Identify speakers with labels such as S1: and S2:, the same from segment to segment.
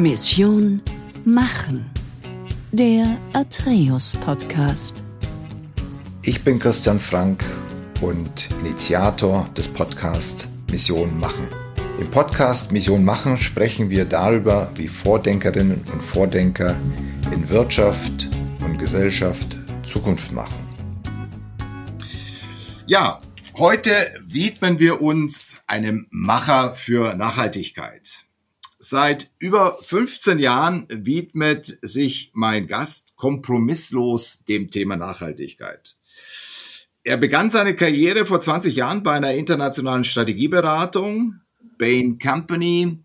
S1: Mission Machen. Der Atreus Podcast.
S2: Ich bin Christian Frank und Initiator des Podcasts Mission Machen. Im Podcast Mission Machen sprechen wir darüber, wie Vordenkerinnen und Vordenker in Wirtschaft und Gesellschaft Zukunft machen. Ja, heute widmen wir uns einem Macher für Nachhaltigkeit. Seit über 15 Jahren widmet sich mein Gast kompromisslos dem Thema Nachhaltigkeit. Er begann seine Karriere vor 20 Jahren bei einer internationalen Strategieberatung, Bain Company.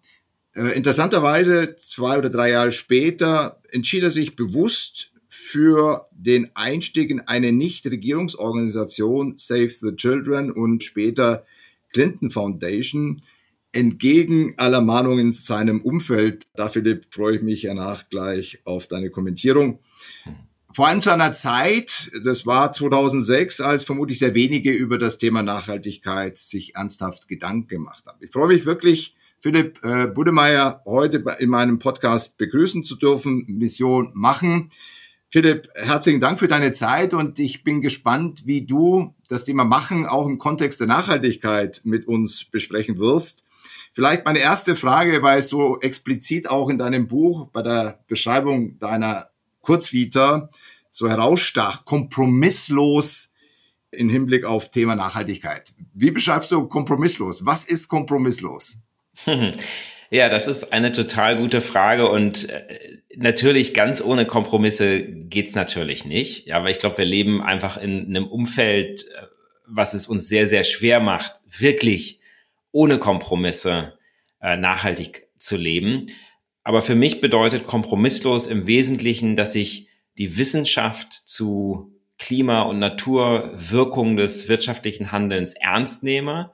S2: Äh, interessanterweise zwei oder drei Jahre später entschied er sich bewusst für den Einstieg in eine Nichtregierungsorganisation Save the Children und später Clinton Foundation, entgegen aller Mahnungen in seinem Umfeld. Da, Philipp, freue ich mich danach gleich auf deine Kommentierung. Vor allem zu einer Zeit, das war 2006, als vermutlich sehr wenige über das Thema Nachhaltigkeit sich ernsthaft Gedanken gemacht haben. Ich freue mich wirklich, Philipp äh, Budemeyer heute in meinem Podcast begrüßen zu dürfen, Mission machen. Philipp, herzlichen Dank für deine Zeit und ich bin gespannt, wie du das Thema Machen auch im Kontext der Nachhaltigkeit mit uns besprechen wirst. Vielleicht meine erste Frage, weil es so explizit auch in deinem Buch bei der Beschreibung deiner Kurzvita so herausstach, kompromisslos im Hinblick auf Thema Nachhaltigkeit. Wie beschreibst du kompromisslos? Was ist kompromisslos?
S3: Ja, das ist eine total gute Frage und äh, natürlich ganz ohne Kompromisse geht's natürlich nicht. Ja, aber ich glaube, wir leben einfach in einem Umfeld, äh, was es uns sehr, sehr schwer macht, wirklich ohne Kompromisse äh, nachhaltig zu leben. Aber für mich bedeutet kompromisslos im Wesentlichen, dass ich die Wissenschaft zu Klima- und Naturwirkung des wirtschaftlichen Handelns ernst nehme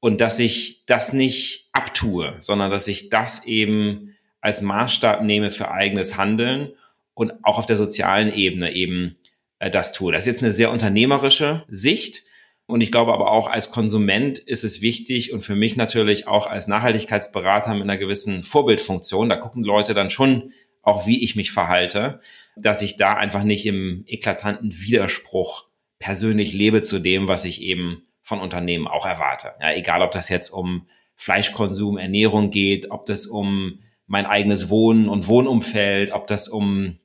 S3: und dass ich das nicht abtue, sondern dass ich das eben als Maßstab nehme für eigenes Handeln und auch auf der sozialen Ebene eben äh, das tue. Das ist jetzt eine sehr unternehmerische Sicht, und ich glaube aber auch als Konsument ist es wichtig und für mich natürlich auch als Nachhaltigkeitsberater mit einer gewissen Vorbildfunktion, da gucken Leute dann schon auch, wie ich mich verhalte, dass ich da einfach nicht im eklatanten Widerspruch persönlich lebe zu dem, was ich eben von Unternehmen auch erwarte. Ja, egal, ob das jetzt um Fleischkonsum, Ernährung geht, ob das um mein eigenes Wohnen und Wohnumfeld, ob das um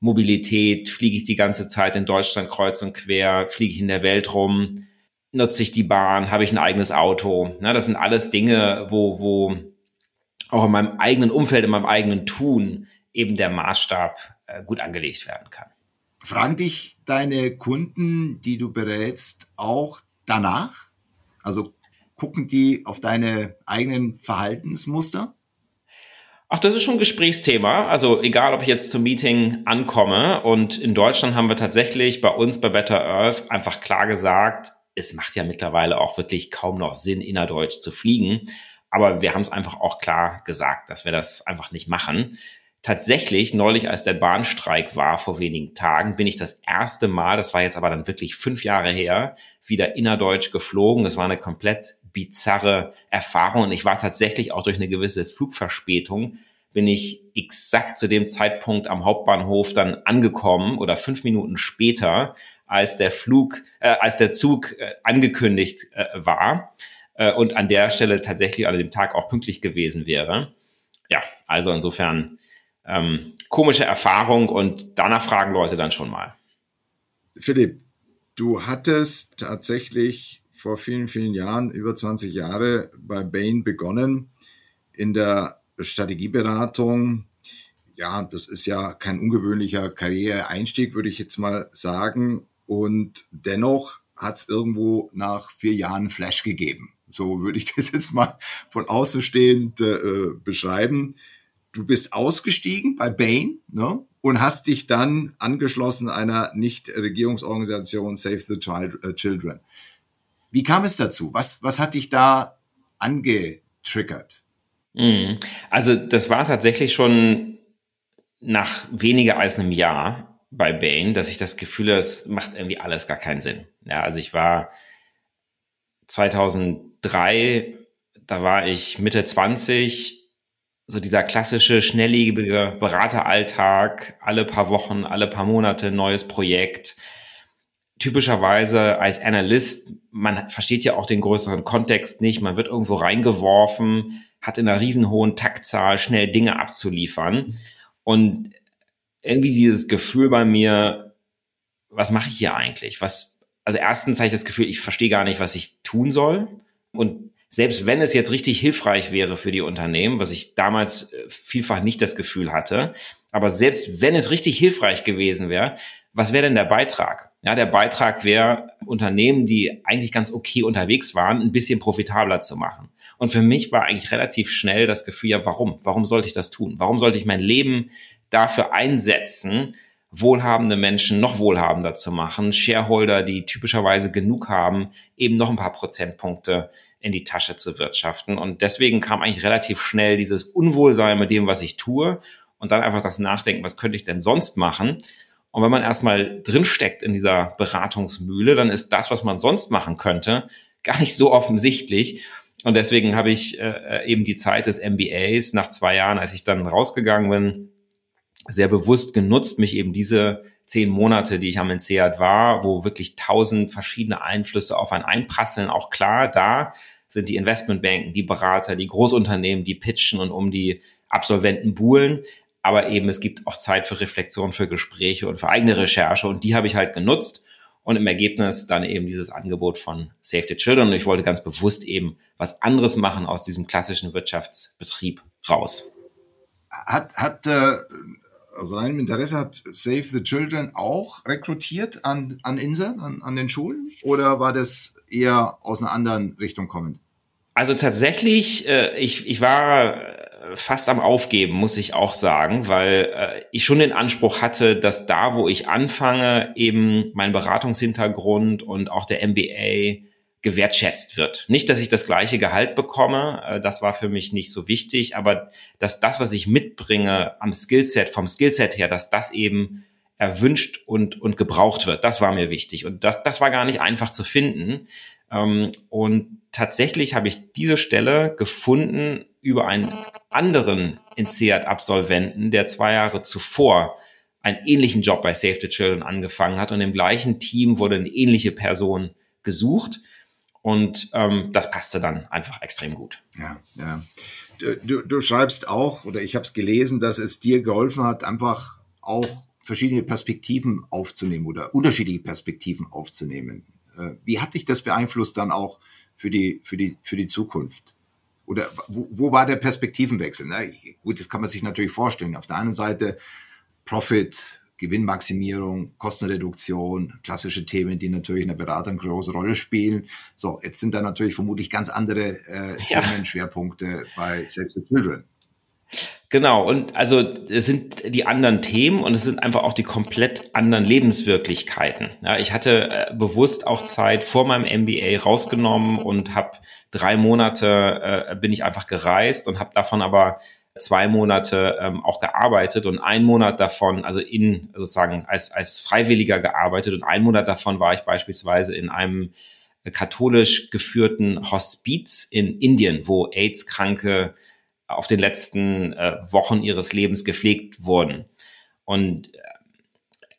S3: Mobilität, fliege ich die ganze Zeit in Deutschland kreuz und quer, fliege ich in der Welt rum, nutze ich die Bahn, habe ich ein eigenes Auto. Ne, das sind alles Dinge, wo, wo auch in meinem eigenen Umfeld, in meinem eigenen Tun eben der Maßstab äh, gut angelegt werden kann.
S2: Fragen dich deine Kunden, die du berätst, auch danach? Also gucken die auf deine eigenen Verhaltensmuster?
S3: Ach, das ist schon ein Gesprächsthema. Also egal, ob ich jetzt zum Meeting ankomme und in Deutschland haben wir tatsächlich bei uns bei Better Earth einfach klar gesagt, es macht ja mittlerweile auch wirklich kaum noch Sinn, innerdeutsch zu fliegen. Aber wir haben es einfach auch klar gesagt, dass wir das einfach nicht machen. Tatsächlich, neulich, als der Bahnstreik war vor wenigen Tagen, bin ich das erste Mal, das war jetzt aber dann wirklich fünf Jahre her, wieder innerdeutsch geflogen. Das war eine komplett bizarre Erfahrung und ich war tatsächlich auch durch eine gewisse Flugverspätung bin ich exakt zu dem Zeitpunkt am Hauptbahnhof dann angekommen oder fünf Minuten später als der Flug, äh, als der Zug äh, angekündigt äh, war äh, und an der Stelle tatsächlich an dem Tag auch pünktlich gewesen wäre. Ja, also insofern ähm, komische Erfahrung und danach fragen Leute dann schon mal.
S2: Philipp, du hattest tatsächlich vor vielen, vielen Jahren, über 20 Jahre bei Bain begonnen in der Strategieberatung. Ja, das ist ja kein ungewöhnlicher Karriereeinstieg, würde ich jetzt mal sagen. Und dennoch hat es irgendwo nach vier Jahren Flash gegeben. So würde ich das jetzt mal von außenstehend äh, beschreiben. Du bist ausgestiegen bei Bain ne, und hast dich dann angeschlossen einer Nichtregierungsorganisation Save the Child, äh, Children. Wie kam es dazu? Was, was hat dich da angetriggert?
S3: Mhm. Also das war tatsächlich schon nach weniger als einem Jahr bei Bane, dass ich das Gefühl habe, es macht irgendwie alles gar keinen Sinn. Ja, also ich war 2003, da war ich Mitte 20 so dieser klassische, schnelllebige Berateralltag, alle paar Wochen, alle paar Monate neues Projekt. Typischerweise als Analyst, man versteht ja auch den größeren Kontext nicht, man wird irgendwo reingeworfen, hat in einer riesenhohen Taktzahl schnell Dinge abzuliefern. Und irgendwie dieses Gefühl bei mir, was mache ich hier eigentlich? Was, also erstens habe ich das Gefühl, ich verstehe gar nicht, was ich tun soll. Und selbst wenn es jetzt richtig hilfreich wäre für die Unternehmen, was ich damals äh, vielfach nicht das Gefühl hatte, aber selbst wenn es richtig hilfreich gewesen wäre, was wäre denn der Beitrag? Ja, der Beitrag wäre, Unternehmen, die eigentlich ganz okay unterwegs waren, ein bisschen profitabler zu machen. Und für mich war eigentlich relativ schnell das Gefühl, ja, warum? Warum sollte ich das tun? Warum sollte ich mein Leben dafür einsetzen, wohlhabende Menschen noch wohlhabender zu machen, Shareholder, die typischerweise genug haben, eben noch ein paar Prozentpunkte in die Tasche zu wirtschaften. Und deswegen kam eigentlich relativ schnell dieses Unwohlsein mit dem, was ich tue und dann einfach das Nachdenken, was könnte ich denn sonst machen? Und wenn man erstmal drinsteckt in dieser Beratungsmühle, dann ist das, was man sonst machen könnte, gar nicht so offensichtlich. Und deswegen habe ich äh, eben die Zeit des MBAs nach zwei Jahren, als ich dann rausgegangen bin, sehr bewusst genutzt, mich eben diese zehn Monate, die ich am INSEAD war, wo wirklich tausend verschiedene Einflüsse auf ein einprasseln, auch klar da sind die Investmentbanken, die Berater, die Großunternehmen, die pitchen und um die Absolventen buhlen. Aber eben es gibt auch Zeit für Reflexion, für Gespräche und für eigene Recherche. Und die habe ich halt genutzt und im Ergebnis dann eben dieses Angebot von Save the Children. Und ich wollte ganz bewusst eben was anderes machen aus diesem klassischen Wirtschaftsbetrieb raus.
S2: Hat, hat äh, also rein Interesse hat Save the Children auch rekrutiert an, an Inseln, an, an den Schulen? Oder war das eher aus einer anderen Richtung kommend?
S3: Also tatsächlich, äh, ich, ich war äh, fast am Aufgeben, muss ich auch sagen, weil äh, ich schon den Anspruch hatte, dass da, wo ich anfange, eben mein Beratungshintergrund und auch der MBA gewertschätzt wird. Nicht, dass ich das gleiche Gehalt bekomme, äh, das war für mich nicht so wichtig, aber dass das, was ich mitbringe am Skillset, vom Skillset her, dass das eben erwünscht und, und gebraucht wird. Das war mir wichtig. Und das, das war gar nicht einfach zu finden. Ähm, und tatsächlich habe ich diese Stelle gefunden über einen anderen INSEAD-Absolventen, der zwei Jahre zuvor einen ähnlichen Job bei Save the Children angefangen hat. Und im gleichen Team wurde eine ähnliche Person gesucht. Und ähm, das passte dann einfach extrem gut.
S2: Ja, ja. Du, du schreibst auch, oder ich habe es gelesen, dass es dir geholfen hat, einfach auch verschiedene Perspektiven aufzunehmen oder unterschiedliche Perspektiven aufzunehmen. Äh, wie hat dich das beeinflusst dann auch für die, für die, für die Zukunft? Oder wo, wo war der Perspektivenwechsel? Na, gut, das kann man sich natürlich vorstellen. Auf der einen Seite Profit, Gewinnmaximierung, Kostenreduktion, klassische Themen, die natürlich in der Beratung eine große Rolle spielen. So, jetzt sind da natürlich vermutlich ganz andere äh, ja. Themenschwerpunkte bei Save the Children.
S3: Genau, und also es sind die anderen Themen und es sind einfach auch die komplett anderen Lebenswirklichkeiten. Ja, ich hatte äh, bewusst auch Zeit vor meinem MBA rausgenommen und habe drei Monate äh, bin ich einfach gereist und habe davon aber zwei Monate ähm, auch gearbeitet und ein Monat davon, also in sozusagen als, als Freiwilliger gearbeitet und ein Monat davon war ich beispielsweise in einem katholisch geführten Hospiz in Indien, wo AIDS-Kranke auf den letzten äh, Wochen ihres Lebens gepflegt wurden. Und äh,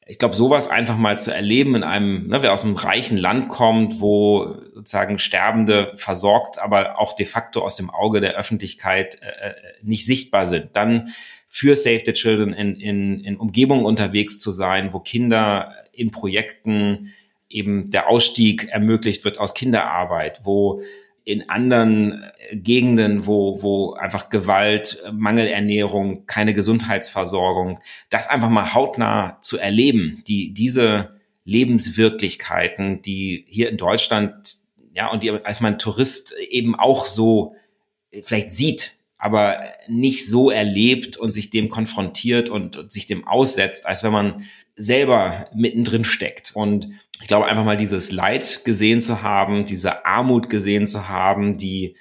S3: ich glaube, sowas einfach mal zu erleben in einem, ne, wer aus einem reichen Land kommt, wo sozusagen Sterbende versorgt, aber auch de facto aus dem Auge der Öffentlichkeit äh, äh nicht sichtbar sind, dann für Save the Children in, in, in Umgebungen unterwegs zu sein, wo Kinder in Projekten eben der Ausstieg ermöglicht wird aus Kinderarbeit, wo in anderen äh, Gegenden, wo, wo einfach Gewalt, Mangelernährung, keine Gesundheitsversorgung, das einfach mal hautnah zu erleben, die, diese Lebenswirklichkeiten, die hier in Deutschland, ja, und die als man Tourist eben auch so vielleicht sieht, aber nicht so erlebt und sich dem konfrontiert und, und sich dem aussetzt, als wenn man selber mittendrin steckt. Und ich glaube, einfach mal dieses Leid gesehen zu haben, diese Armut gesehen zu haben, die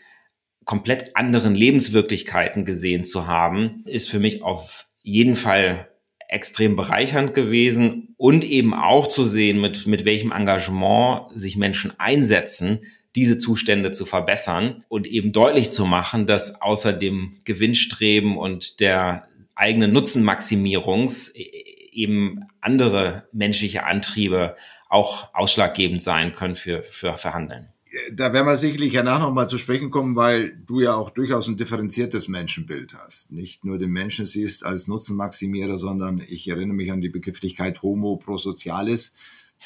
S3: komplett anderen Lebenswirklichkeiten gesehen zu haben, ist für mich auf jeden Fall extrem bereichernd gewesen. Und eben auch zu sehen, mit, mit welchem Engagement sich Menschen einsetzen, diese Zustände zu verbessern und eben deutlich zu machen, dass außer dem Gewinnstreben und der eigenen Nutzenmaximierungs e, eben andere menschliche Antriebe auch ausschlaggebend sein können für, für Verhandeln
S2: da werden wir sicherlich danach nochmal zu sprechen kommen, weil du ja auch durchaus ein differenziertes Menschenbild hast. Nicht nur den Menschen siehst als Nutzenmaximierer, sondern ich erinnere mich an die Begrifflichkeit Homo pro Socialis.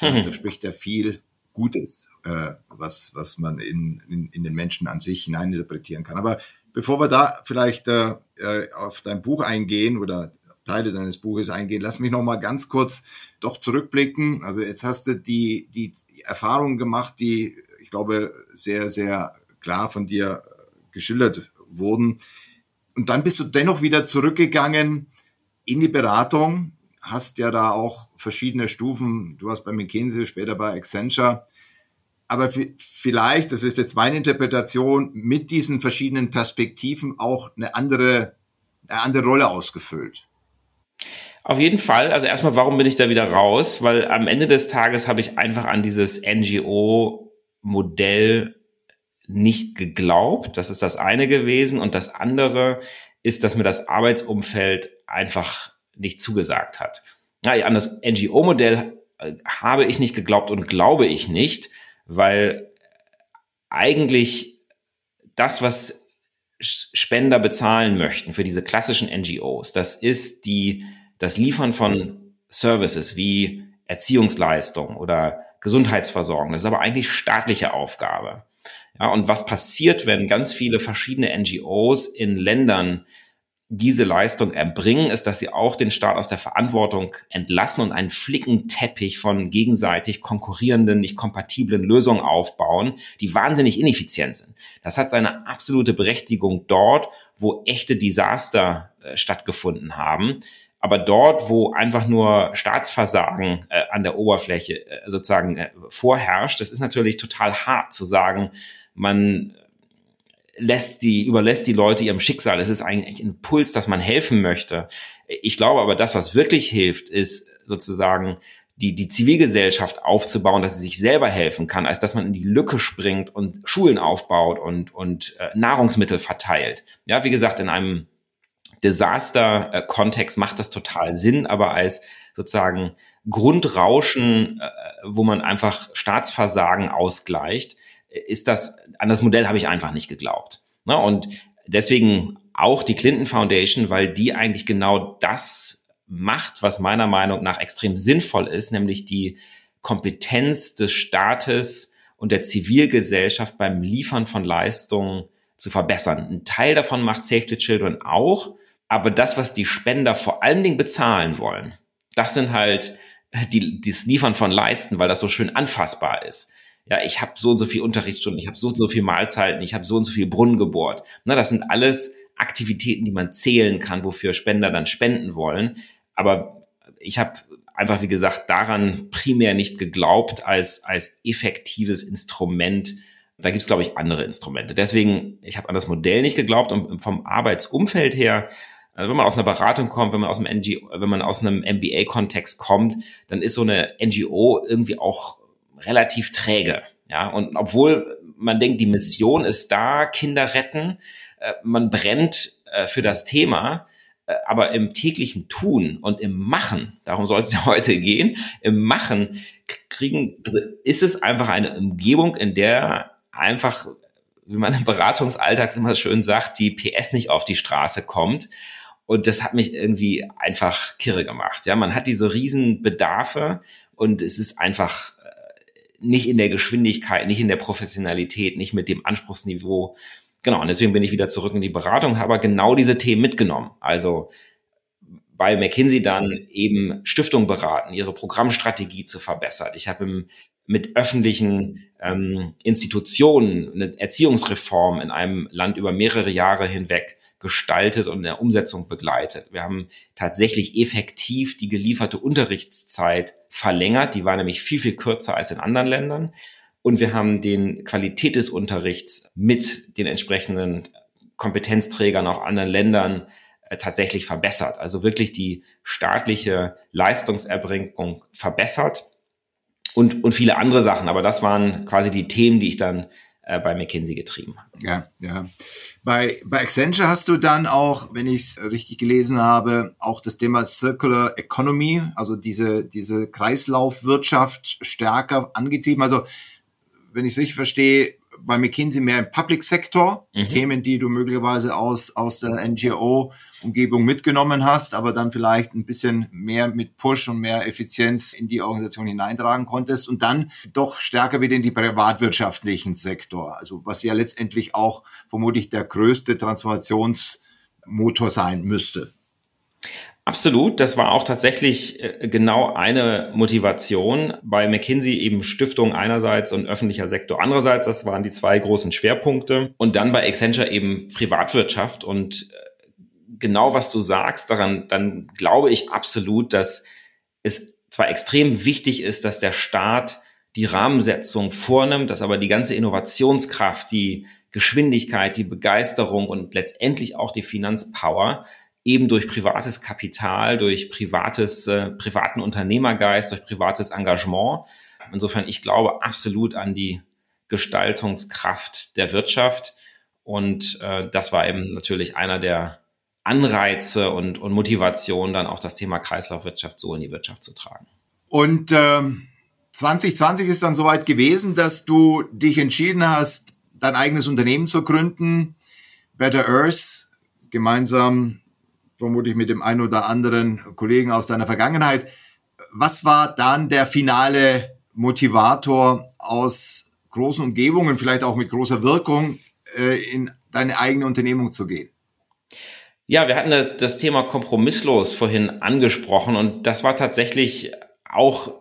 S2: Mhm. Da spricht ja viel Gutes, äh, was, was man in, in, in den Menschen an sich hineininterpretieren kann. Aber bevor wir da vielleicht äh, äh auf dein Buch eingehen oder Teile deines Buches eingehen. Lass mich noch mal ganz kurz doch zurückblicken. Also jetzt hast du die, die Erfahrungen gemacht, die ich glaube, sehr, sehr klar von dir geschildert wurden. Und dann bist du dennoch wieder zurückgegangen in die Beratung, hast ja da auch verschiedene Stufen. Du warst bei McKinsey, später bei Accenture. Aber vielleicht, das ist jetzt meine Interpretation, mit diesen verschiedenen Perspektiven auch eine andere, eine andere Rolle ausgefüllt.
S3: Auf jeden Fall. Also erstmal, warum bin ich da wieder raus? Weil am Ende des Tages habe ich einfach an dieses NGO Modell nicht geglaubt. Das ist das eine gewesen. Und das andere ist, dass mir das Arbeitsumfeld einfach nicht zugesagt hat. Ja, an das NGO-Modell äh, habe ich nicht geglaubt und glaube ich nicht, weil eigentlich das, was Spender bezahlen möchten für diese klassischen NGOs, das ist die, das Liefern von Services wie Erziehungsleistung oder Gesundheitsversorgung. Das ist aber eigentlich staatliche Aufgabe. Ja, und was passiert, wenn ganz viele verschiedene NGOs in Ländern diese Leistung erbringen, ist, dass sie auch den Staat aus der Verantwortung entlassen und einen Flickenteppich von gegenseitig konkurrierenden, nicht kompatiblen Lösungen aufbauen, die wahnsinnig ineffizient sind. Das hat seine absolute Berechtigung dort, wo echte Desaster äh, stattgefunden haben. Aber dort, wo einfach nur Staatsversagen äh, an der Oberfläche äh, sozusagen äh, vorherrscht, das ist natürlich total hart zu sagen, man lässt die, überlässt die Leute ihrem Schicksal. Es ist eigentlich ein Impuls, dass man helfen möchte. Ich glaube aber, das, was wirklich hilft, ist sozusagen die, die Zivilgesellschaft aufzubauen, dass sie sich selber helfen kann, als dass man in die Lücke springt und Schulen aufbaut und, und äh, Nahrungsmittel verteilt. Ja, wie gesagt, in einem Desaster-Kontext macht das total Sinn, aber als sozusagen Grundrauschen, äh, wo man einfach Staatsversagen ausgleicht, ist das, an das Modell habe ich einfach nicht geglaubt. Und deswegen auch die Clinton Foundation, weil die eigentlich genau das macht, was meiner Meinung nach extrem sinnvoll ist, nämlich die Kompetenz des Staates und der Zivilgesellschaft beim Liefern von Leistungen zu verbessern. Ein Teil davon macht Save the Children auch, aber das, was die Spender vor allen Dingen bezahlen wollen, das sind halt die, das Liefern von Leisten, weil das so schön anfassbar ist. Ja, ich habe so und so viel Unterrichtsstunden, ich habe so und so viel Mahlzeiten, ich habe so und so viel Brunnen gebohrt. Na, das sind alles Aktivitäten, die man zählen kann, wofür Spender dann spenden wollen. Aber ich habe einfach, wie gesagt, daran primär nicht geglaubt als, als effektives Instrument. Da gibt es, glaube ich, andere Instrumente. Deswegen, ich habe an das Modell nicht geglaubt und vom Arbeitsumfeld her also wenn man aus einer Beratung kommt, wenn man aus einem NGO, wenn man aus einem MBA-Kontext kommt, dann ist so eine NGO irgendwie auch relativ träge. Ja, und obwohl man denkt, die Mission ist da, Kinder retten, äh, man brennt äh, für das Thema, äh, aber im täglichen Tun und im Machen, darum soll es ja heute gehen, im Machen kriegen, also ist es einfach eine Umgebung, in der einfach, wie man im Beratungsalltag immer schön sagt, die PS nicht auf die Straße kommt und das hat mich irgendwie einfach kirre gemacht. Ja, man hat diese riesen Bedarfe und es ist einfach nicht in der Geschwindigkeit, nicht in der Professionalität, nicht mit dem Anspruchsniveau. Genau, und deswegen bin ich wieder zurück in die Beratung, habe genau diese Themen mitgenommen. Also bei McKinsey dann eben Stiftung beraten, ihre Programmstrategie zu verbessern. Ich habe mit öffentlichen ähm, Institutionen eine Erziehungsreform in einem Land über mehrere Jahre hinweg gestaltet und in der Umsetzung begleitet. Wir haben tatsächlich effektiv die gelieferte Unterrichtszeit verlängert. Die war nämlich viel, viel kürzer als in anderen Ländern. Und wir haben den Qualität des Unterrichts mit den entsprechenden Kompetenzträgern auch anderen Ländern äh, tatsächlich verbessert. Also wirklich die staatliche Leistungserbringung verbessert und, und viele andere Sachen. Aber das waren quasi die Themen, die ich dann äh, bei McKinsey getrieben.
S2: Ja, ja. Bei, bei Accenture hast du dann auch, wenn ich es richtig gelesen habe, auch das Thema Circular Economy, also diese, diese Kreislaufwirtschaft stärker angetrieben. Also, wenn ich es richtig verstehe, bei McKinsey mehr im Public Sector, mhm. Themen, die du möglicherweise aus, aus der NGO-Umgebung mitgenommen hast, aber dann vielleicht ein bisschen mehr mit Push und mehr Effizienz in die Organisation hineintragen konntest und dann doch stärker wieder in die privatwirtschaftlichen Sektor, also was ja letztendlich auch vermutlich der größte Transformationsmotor sein müsste.
S3: Absolut, das war auch tatsächlich äh, genau eine Motivation bei McKinsey eben Stiftung einerseits und öffentlicher Sektor andererseits. Das waren die zwei großen Schwerpunkte. Und dann bei Accenture eben Privatwirtschaft. Und äh, genau was du sagst, daran, dann glaube ich absolut, dass es zwar extrem wichtig ist, dass der Staat die Rahmensetzung vornimmt, dass aber die ganze Innovationskraft, die Geschwindigkeit, die Begeisterung und letztendlich auch die Finanzpower eben durch privates Kapital, durch privates, äh, privaten Unternehmergeist, durch privates Engagement. Insofern, ich glaube absolut an die Gestaltungskraft der Wirtschaft. Und äh, das war eben natürlich einer der Anreize und, und Motivationen, dann auch das Thema Kreislaufwirtschaft so in die Wirtschaft zu tragen.
S2: Und ähm, 2020 ist dann soweit gewesen, dass du dich entschieden hast, dein eigenes Unternehmen zu gründen, Better Earth, gemeinsam vermutlich mit dem einen oder anderen Kollegen aus deiner Vergangenheit. Was war dann der finale Motivator aus großen Umgebungen, vielleicht auch mit großer Wirkung, äh, in deine eigene Unternehmung zu gehen?
S3: Ja, wir hatten das Thema kompromisslos vorhin angesprochen und das war tatsächlich auch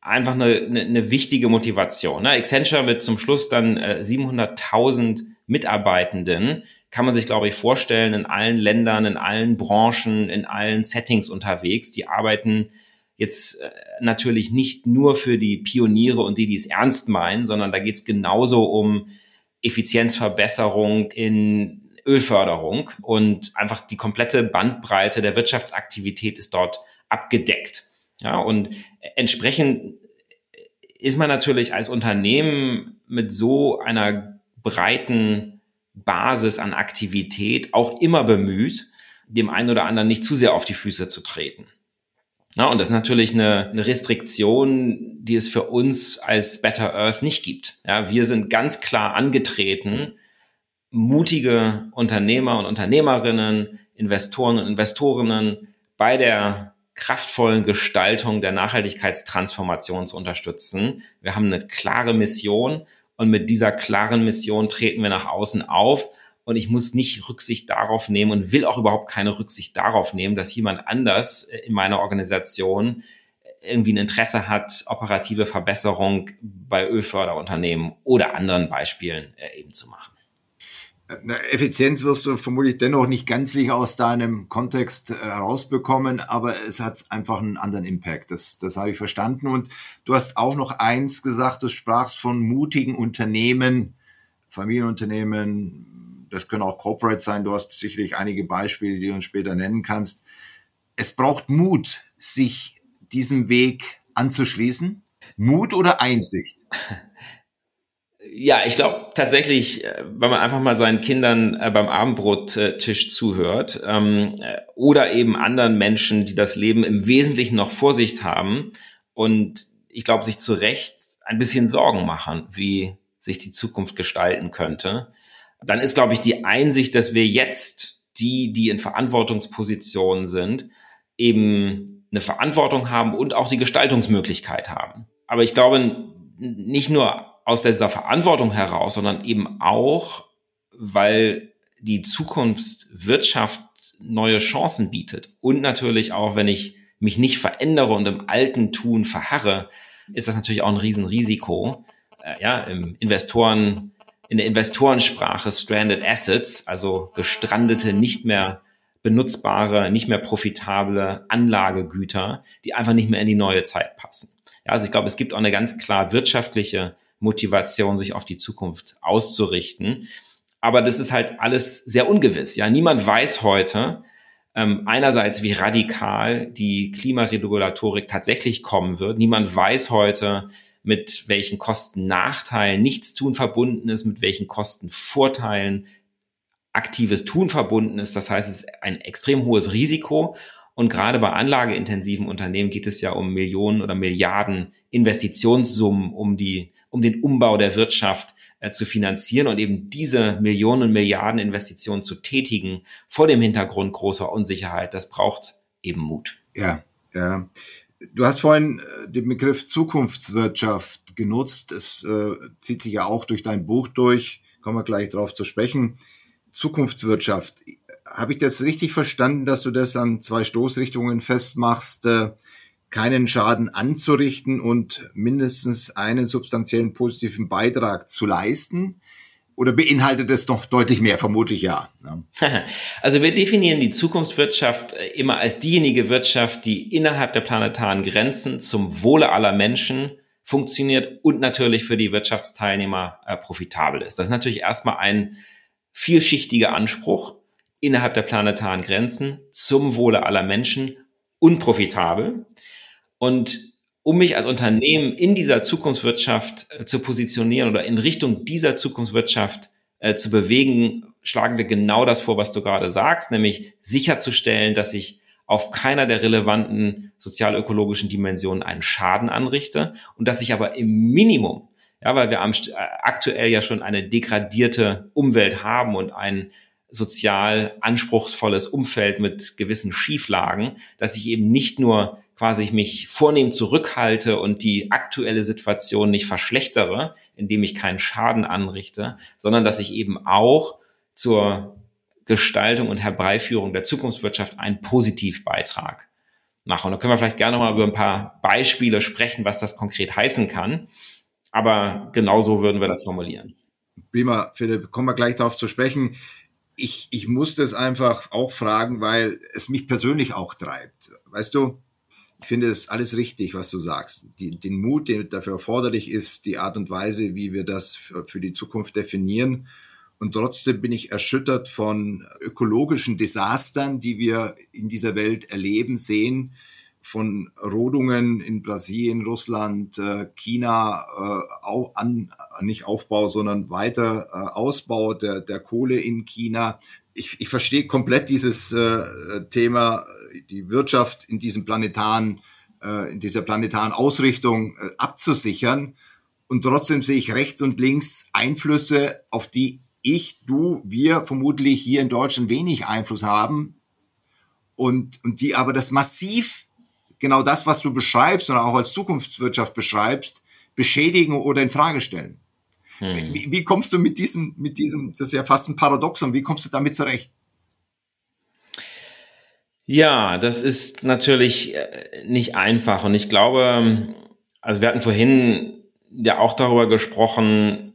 S3: einfach eine, eine, wichtige Motivation. Ne? Accenture mit zum Schluss dann äh, 700.000 Mitarbeitenden kann man sich, glaube ich, vorstellen, in allen Ländern, in allen Branchen, in allen Settings unterwegs. Die arbeiten jetzt äh, natürlich nicht nur für die Pioniere und die, die es ernst meinen, sondern da geht es genauso um Effizienzverbesserung in Ölförderung und einfach die komplette Bandbreite der Wirtschaftsaktivität ist dort abgedeckt. Ja, und entsprechend ist man natürlich als Unternehmen mit so einer breiten Basis an Aktivität auch immer bemüht, dem einen oder anderen nicht zu sehr auf die Füße zu treten. Ja, und das ist natürlich eine, eine Restriktion, die es für uns als Better Earth nicht gibt. Ja, wir sind ganz klar angetreten, mutige Unternehmer und Unternehmerinnen, Investoren und Investorinnen bei der kraftvollen Gestaltung der Nachhaltigkeitstransformation zu unterstützen. Wir haben eine klare Mission und mit dieser klaren Mission treten wir nach außen auf. Und ich muss nicht Rücksicht darauf nehmen und will auch überhaupt keine Rücksicht darauf nehmen, dass jemand anders in meiner Organisation irgendwie ein Interesse hat, operative Verbesserung bei Ölförderunternehmen oder anderen Beispielen äh, eben zu machen.
S2: Effizienz wirst du vermutlich dennoch nicht gänzlich aus deinem Kontext herausbekommen, äh, aber es hat einfach einen anderen Impact. Das, das habe ich verstanden. Und du hast auch noch eins gesagt, du sprachst von mutigen Unternehmen, Familienunternehmen, das können auch Corporate sein. Du hast sicherlich einige Beispiele, die du uns später nennen kannst. Es braucht Mut, sich diesem Weg anzuschließen. Mut oder Einsicht?
S3: Ja, ich glaube tatsächlich, äh, wenn man einfach mal seinen Kindern äh, beim Abendbrottisch zuhört ähm, äh, oder eben anderen Menschen, die das Leben im Wesentlichen noch vor sich haben und ich glaube, sich zu Recht ein bisschen Sorgen machen, wie sich die Zukunft gestalten könnte, dann ist, glaube ich, die Einsicht, dass wir jetzt die, die in Verantwortungspositionen sind, eben eine Verantwortung haben und auch die Gestaltungsmöglichkeit haben. Aber ich glaube, nicht nur aus dieser Verantwortung heraus, sondern eben auch, weil die Zukunftswirtschaft neue Chancen bietet. Und natürlich auch, wenn ich mich nicht verändere und im alten Tun verharre, ist das natürlich auch ein Riesenrisiko. Äh, ja, im Investoren, in der Investorensprache Stranded Assets, also gestrandete, nicht mehr benutzbare, nicht mehr profitable Anlagegüter, die einfach nicht mehr in die neue Zeit passen. Ja, also ich glaube, es gibt auch eine ganz klar wirtschaftliche Motivation, sich auf die Zukunft auszurichten. Aber das ist halt alles sehr ungewiss. Ja, niemand weiß heute, ähm, einerseits, wie radikal die Klimaregulatorik tatsächlich kommen wird. Niemand weiß heute, mit welchen Kosten Nachteilen Nichtstun verbunden ist, mit welchen Kosten Vorteilen aktives Tun verbunden ist. Das heißt, es ist ein extrem hohes Risiko. Und gerade bei anlageintensiven Unternehmen geht es ja um Millionen oder Milliarden Investitionssummen, um die, um den Umbau der Wirtschaft äh, zu finanzieren und eben diese Millionen und Milliarden Investitionen zu tätigen vor dem Hintergrund großer Unsicherheit. Das braucht eben Mut.
S2: Ja, ja. Du hast vorhin äh, den Begriff Zukunftswirtschaft genutzt. Es äh, zieht sich ja auch durch dein Buch durch. Kommen wir gleich darauf zu sprechen. Zukunftswirtschaft. Habe ich das richtig verstanden, dass du das an zwei Stoßrichtungen festmachst, äh, keinen Schaden anzurichten und mindestens einen substanziellen positiven Beitrag zu leisten? Oder beinhaltet es doch deutlich mehr? Vermutlich ja.
S3: Also wir definieren die Zukunftswirtschaft äh, immer als diejenige Wirtschaft, die innerhalb der planetaren Grenzen zum Wohle aller Menschen funktioniert und natürlich für die Wirtschaftsteilnehmer äh, profitabel ist. Das ist natürlich erstmal ein vielschichtiger Anspruch innerhalb der planetaren Grenzen zum Wohle aller Menschen unprofitabel. Und um mich als Unternehmen in dieser Zukunftswirtschaft äh, zu positionieren oder in Richtung dieser Zukunftswirtschaft äh, zu bewegen, schlagen wir genau das vor, was du gerade sagst, nämlich sicherzustellen, dass ich auf keiner der relevanten sozialökologischen Dimensionen einen Schaden anrichte und dass ich aber im Minimum ja, weil wir am, äh, aktuell ja schon eine degradierte Umwelt haben und ein sozial anspruchsvolles Umfeld mit gewissen Schieflagen, dass ich eben nicht nur quasi mich vornehm zurückhalte und die aktuelle Situation nicht verschlechtere, indem ich keinen Schaden anrichte, sondern dass ich eben auch zur Gestaltung und Herbeiführung der Zukunftswirtschaft einen Positivbeitrag mache. Und da können wir vielleicht gerne noch mal über ein paar Beispiele sprechen, was das konkret heißen kann. Aber genau so würden wir das formulieren.
S2: Prima, Philipp, kommen wir gleich darauf zu sprechen. Ich, ich muss das einfach auch fragen, weil es mich persönlich auch treibt. Weißt du, ich finde es alles richtig, was du sagst. Die, den Mut, der dafür erforderlich ist, die Art und Weise, wie wir das für, für die Zukunft definieren. Und trotzdem bin ich erschüttert von ökologischen Desastern, die wir in dieser Welt erleben, sehen von Rodungen in Brasilien, Russland, äh, China, äh, auch an, nicht Aufbau, sondern weiter äh, Ausbau der, der Kohle in China. Ich, ich verstehe komplett dieses Thema, die Wirtschaft in diesem planetaren, in dieser planetaren Ausrichtung abzusichern. Und trotzdem sehe ich rechts und links Einflüsse, auf die ich, du, wir vermutlich hier in Deutschland wenig Einfluss haben und, und die aber das massiv genau das, was du beschreibst und auch als Zukunftswirtschaft beschreibst, beschädigen oder in Frage stellen. Hm. Wie, wie, kommst du mit diesem, mit diesem, das ist ja fast ein Paradoxon, wie kommst du damit zurecht?
S3: Ja, das ist natürlich äh, nicht einfach und ich glaube, also wir hatten vorhin ja auch darüber gesprochen,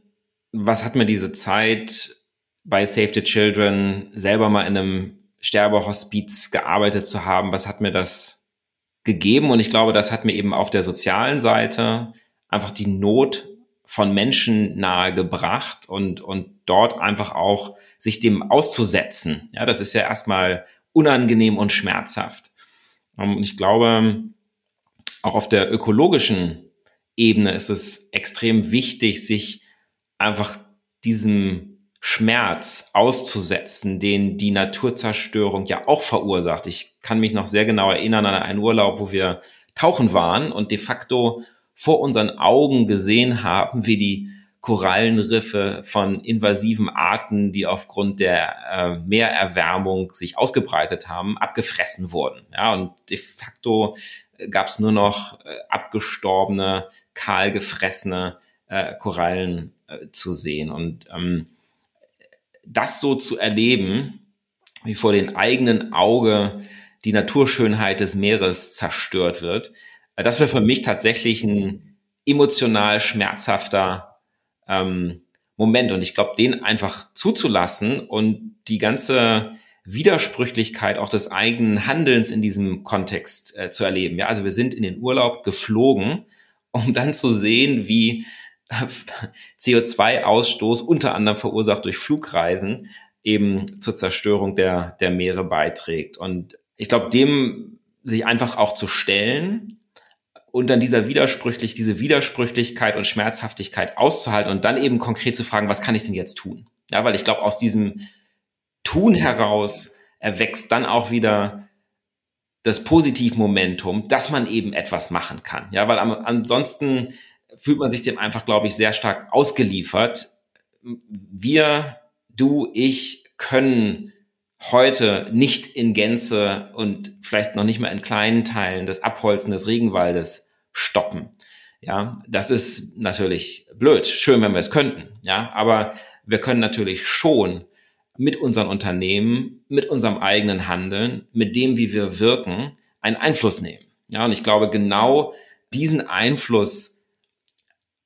S3: was hat mir diese Zeit bei Save the Children selber mal in einem Sterbehospiz gearbeitet zu haben, was hat mir das gegeben und ich glaube, das hat mir eben auf der sozialen Seite einfach die Not von Menschen nahe gebracht und, und dort einfach auch sich dem auszusetzen. Ja, das ist ja erstmal unangenehm und schmerzhaft. Ähm, und ich glaube, auch auf der ökologischen Ebene ist es extrem wichtig, sich einfach diesem Schmerz auszusetzen, den die Naturzerstörung ja auch verursacht. Ich kann mich noch sehr genau erinnern an einen Urlaub, wo wir tauchen waren und de facto vor unseren Augen gesehen haben, wie die Korallenriffe von invasiven Arten, die aufgrund der äh, Meererwärmung sich ausgebreitet haben, abgefressen wurden. Ja, und de facto gab es nur noch äh, abgestorbene, kahlgefressene äh, Korallen äh, zu sehen. Und ähm, das so zu erleben, wie vor den eigenen Auge die Naturschönheit des Meeres zerstört wird, das wäre für mich tatsächlich ein emotional schmerzhafter ähm, Moment. Und ich glaube, den einfach zuzulassen und die ganze Widersprüchlichkeit auch des eigenen Handelns in diesem Kontext äh, zu erleben. Ja, also wir sind in den Urlaub geflogen, um dann zu sehen, wie CO2-Ausstoß, unter anderem verursacht durch Flugreisen, eben zur Zerstörung der, der Meere beiträgt. Und ich glaube, dem sich einfach auch zu stellen und dann dieser widersprüchlich, diese Widersprüchlichkeit und Schmerzhaftigkeit auszuhalten und dann eben konkret zu fragen, was kann ich denn jetzt tun? Ja, weil ich glaube, aus diesem Tun heraus erwächst dann auch wieder das Positivmomentum, dass man eben etwas machen kann. Ja, weil ansonsten fühlt man sich dem einfach, glaube ich, sehr stark ausgeliefert. Wir, du, ich können heute nicht in Gänze und vielleicht noch nicht mal in kleinen Teilen das Abholzen des Regenwaldes stoppen. Ja, das ist natürlich blöd. Schön, wenn wir es könnten. Ja, aber wir können natürlich schon mit unseren Unternehmen, mit unserem eigenen Handeln, mit dem, wie wir wirken, einen Einfluss nehmen. Ja, und ich glaube, genau diesen Einfluss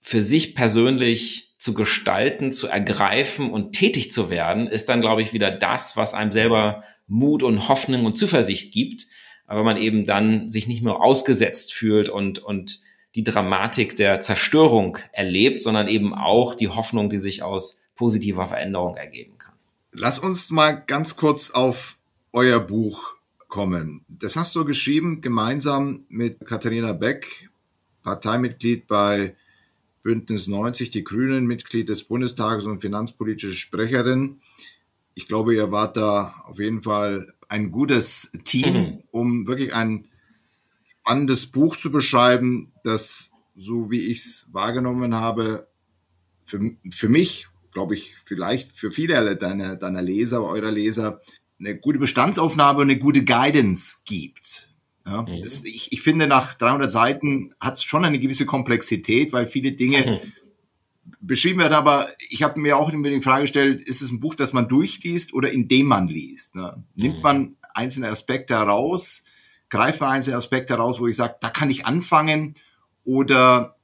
S3: für sich persönlich zu gestalten, zu ergreifen und tätig zu werden, ist dann, glaube ich, wieder das, was einem selber Mut und Hoffnung und Zuversicht gibt, aber man eben dann sich nicht mehr ausgesetzt fühlt und, und die Dramatik der Zerstörung erlebt, sondern eben auch die Hoffnung, die sich aus positiver Veränderung ergeben kann.
S2: Lass uns mal ganz kurz auf euer Buch kommen. Das hast du geschrieben gemeinsam mit Katharina Beck, Parteimitglied bei Bündnis 90, die Grünen, Mitglied des Bundestages und finanzpolitische Sprecherin. Ich glaube, ihr wart da auf jeden Fall ein gutes Team, mhm. um wirklich ein spannendes Buch zu beschreiben, das, so wie ich es wahrgenommen habe, für, für mich glaube ich, vielleicht für viele deiner, deiner Leser, eurer Leser, eine gute Bestandsaufnahme und eine gute Guidance gibt. Ja, mhm. das, ich, ich finde, nach 300 Seiten hat es schon eine gewisse Komplexität, weil viele Dinge mhm. beschrieben werden. Aber ich habe mir auch immer die Frage gestellt, ist es ein Buch, das man durchliest oder indem man liest? Ne? Nimmt mhm. man einzelne Aspekte heraus, greift man einzelne Aspekte heraus, wo ich sage, da kann ich anfangen oder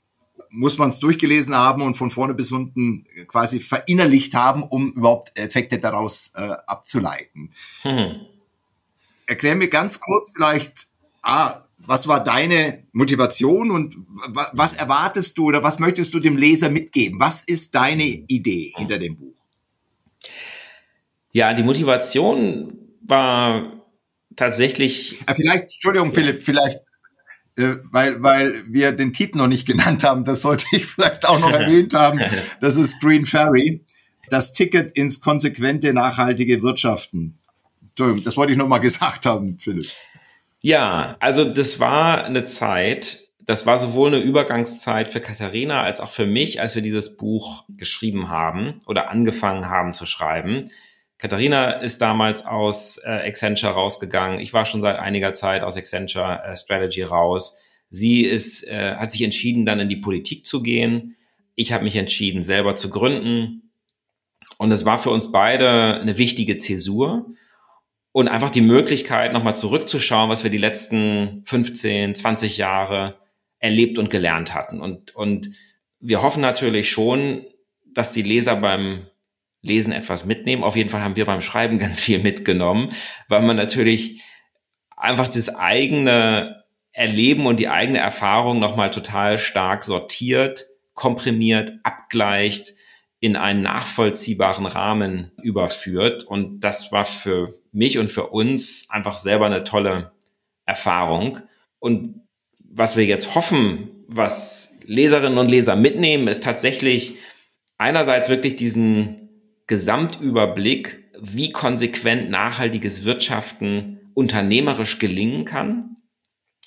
S2: muss man es durchgelesen haben und von vorne bis unten quasi verinnerlicht haben, um überhaupt Effekte daraus äh, abzuleiten. Hm. Erklär mir ganz kurz vielleicht, ah, was war deine Motivation und was erwartest du oder was möchtest du dem Leser mitgeben? Was ist deine Idee hinter dem Buch?
S3: Ja, die Motivation war tatsächlich.
S2: Vielleicht, Entschuldigung, Philipp, vielleicht äh, weil, weil wir den Titel noch nicht genannt haben, das sollte ich vielleicht auch noch erwähnt haben. Das ist Green Ferry, das Ticket ins konsequente, nachhaltige Wirtschaften. Entschuldigung, das wollte ich noch mal gesagt haben, Philipp.
S3: Ja, also das war eine Zeit, das war sowohl eine Übergangszeit für Katharina als auch für mich, als wir dieses Buch geschrieben haben oder angefangen haben zu schreiben. Katharina ist damals aus äh, Accenture rausgegangen. Ich war schon seit einiger Zeit aus Accenture äh, Strategy raus. Sie ist, äh, hat sich entschieden, dann in die Politik zu gehen. Ich habe mich entschieden, selber zu gründen. Und es war für uns beide eine wichtige Zäsur und einfach die Möglichkeit, nochmal zurückzuschauen, was wir die letzten 15, 20 Jahre erlebt und gelernt hatten. Und, und wir hoffen natürlich schon, dass die Leser beim Lesen etwas mitnehmen. Auf jeden Fall haben wir beim Schreiben ganz viel mitgenommen, weil man natürlich einfach das eigene Erleben und die eigene Erfahrung nochmal total stark sortiert, komprimiert, abgleicht, in einen nachvollziehbaren Rahmen überführt. Und das war für mich und für uns einfach selber eine tolle Erfahrung. Und was wir jetzt hoffen, was Leserinnen und Leser mitnehmen, ist tatsächlich einerseits wirklich diesen Gesamtüberblick, wie konsequent nachhaltiges Wirtschaften unternehmerisch gelingen kann.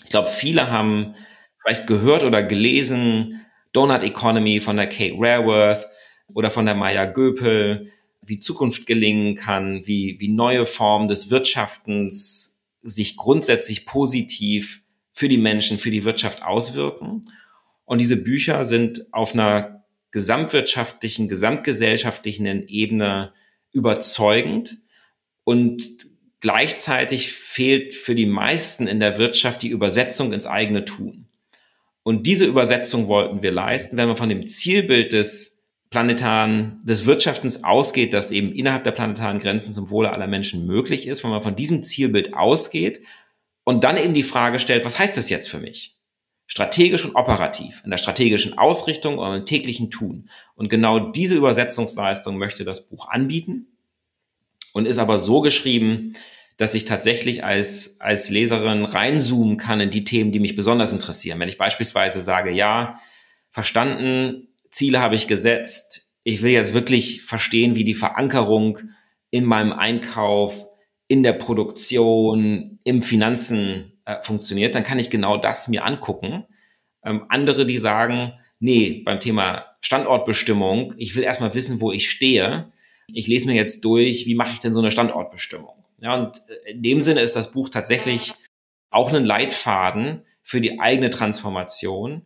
S3: Ich glaube, viele haben vielleicht gehört oder gelesen Donut Economy von der Kate Rareworth oder von der Maya Göpel, wie Zukunft gelingen kann, wie, wie neue Formen des Wirtschaftens sich grundsätzlich positiv für die Menschen, für die Wirtschaft auswirken. Und diese Bücher sind auf einer gesamtwirtschaftlichen, gesamtgesellschaftlichen Ebene überzeugend und gleichzeitig fehlt für die meisten in der Wirtschaft die Übersetzung ins eigene Tun. Und diese Übersetzung wollten wir leisten, wenn man von dem Zielbild des planetaren, des Wirtschaftens ausgeht, das eben innerhalb der planetaren Grenzen zum Wohle aller Menschen möglich ist, wenn man von diesem Zielbild ausgeht und dann eben die Frage stellt, was heißt das jetzt für mich? strategisch und operativ, in der strategischen Ausrichtung und im täglichen Tun. Und genau diese Übersetzungsleistung möchte das Buch anbieten. und ist aber so geschrieben, dass ich tatsächlich als, als Leserin reinzoomen kann in die Themen, die mich besonders interessieren. Wenn ich beispielsweise sage, ja, verstanden, Ziele habe ich gesetzt, ich will jetzt wirklich verstehen, wie die Verankerung in meinem Einkauf, in der Produktion, im Finanzen äh, funktioniert, dann kann ich genau das mir angucken. Ähm, andere, die sagen, nee, beim Thema Standortbestimmung, ich will erstmal wissen, wo ich stehe. Ich lese mir jetzt durch, wie mache ich denn so eine Standortbestimmung? Ja, und äh, in dem Sinne ist das Buch tatsächlich auch ein Leitfaden für die eigene Transformation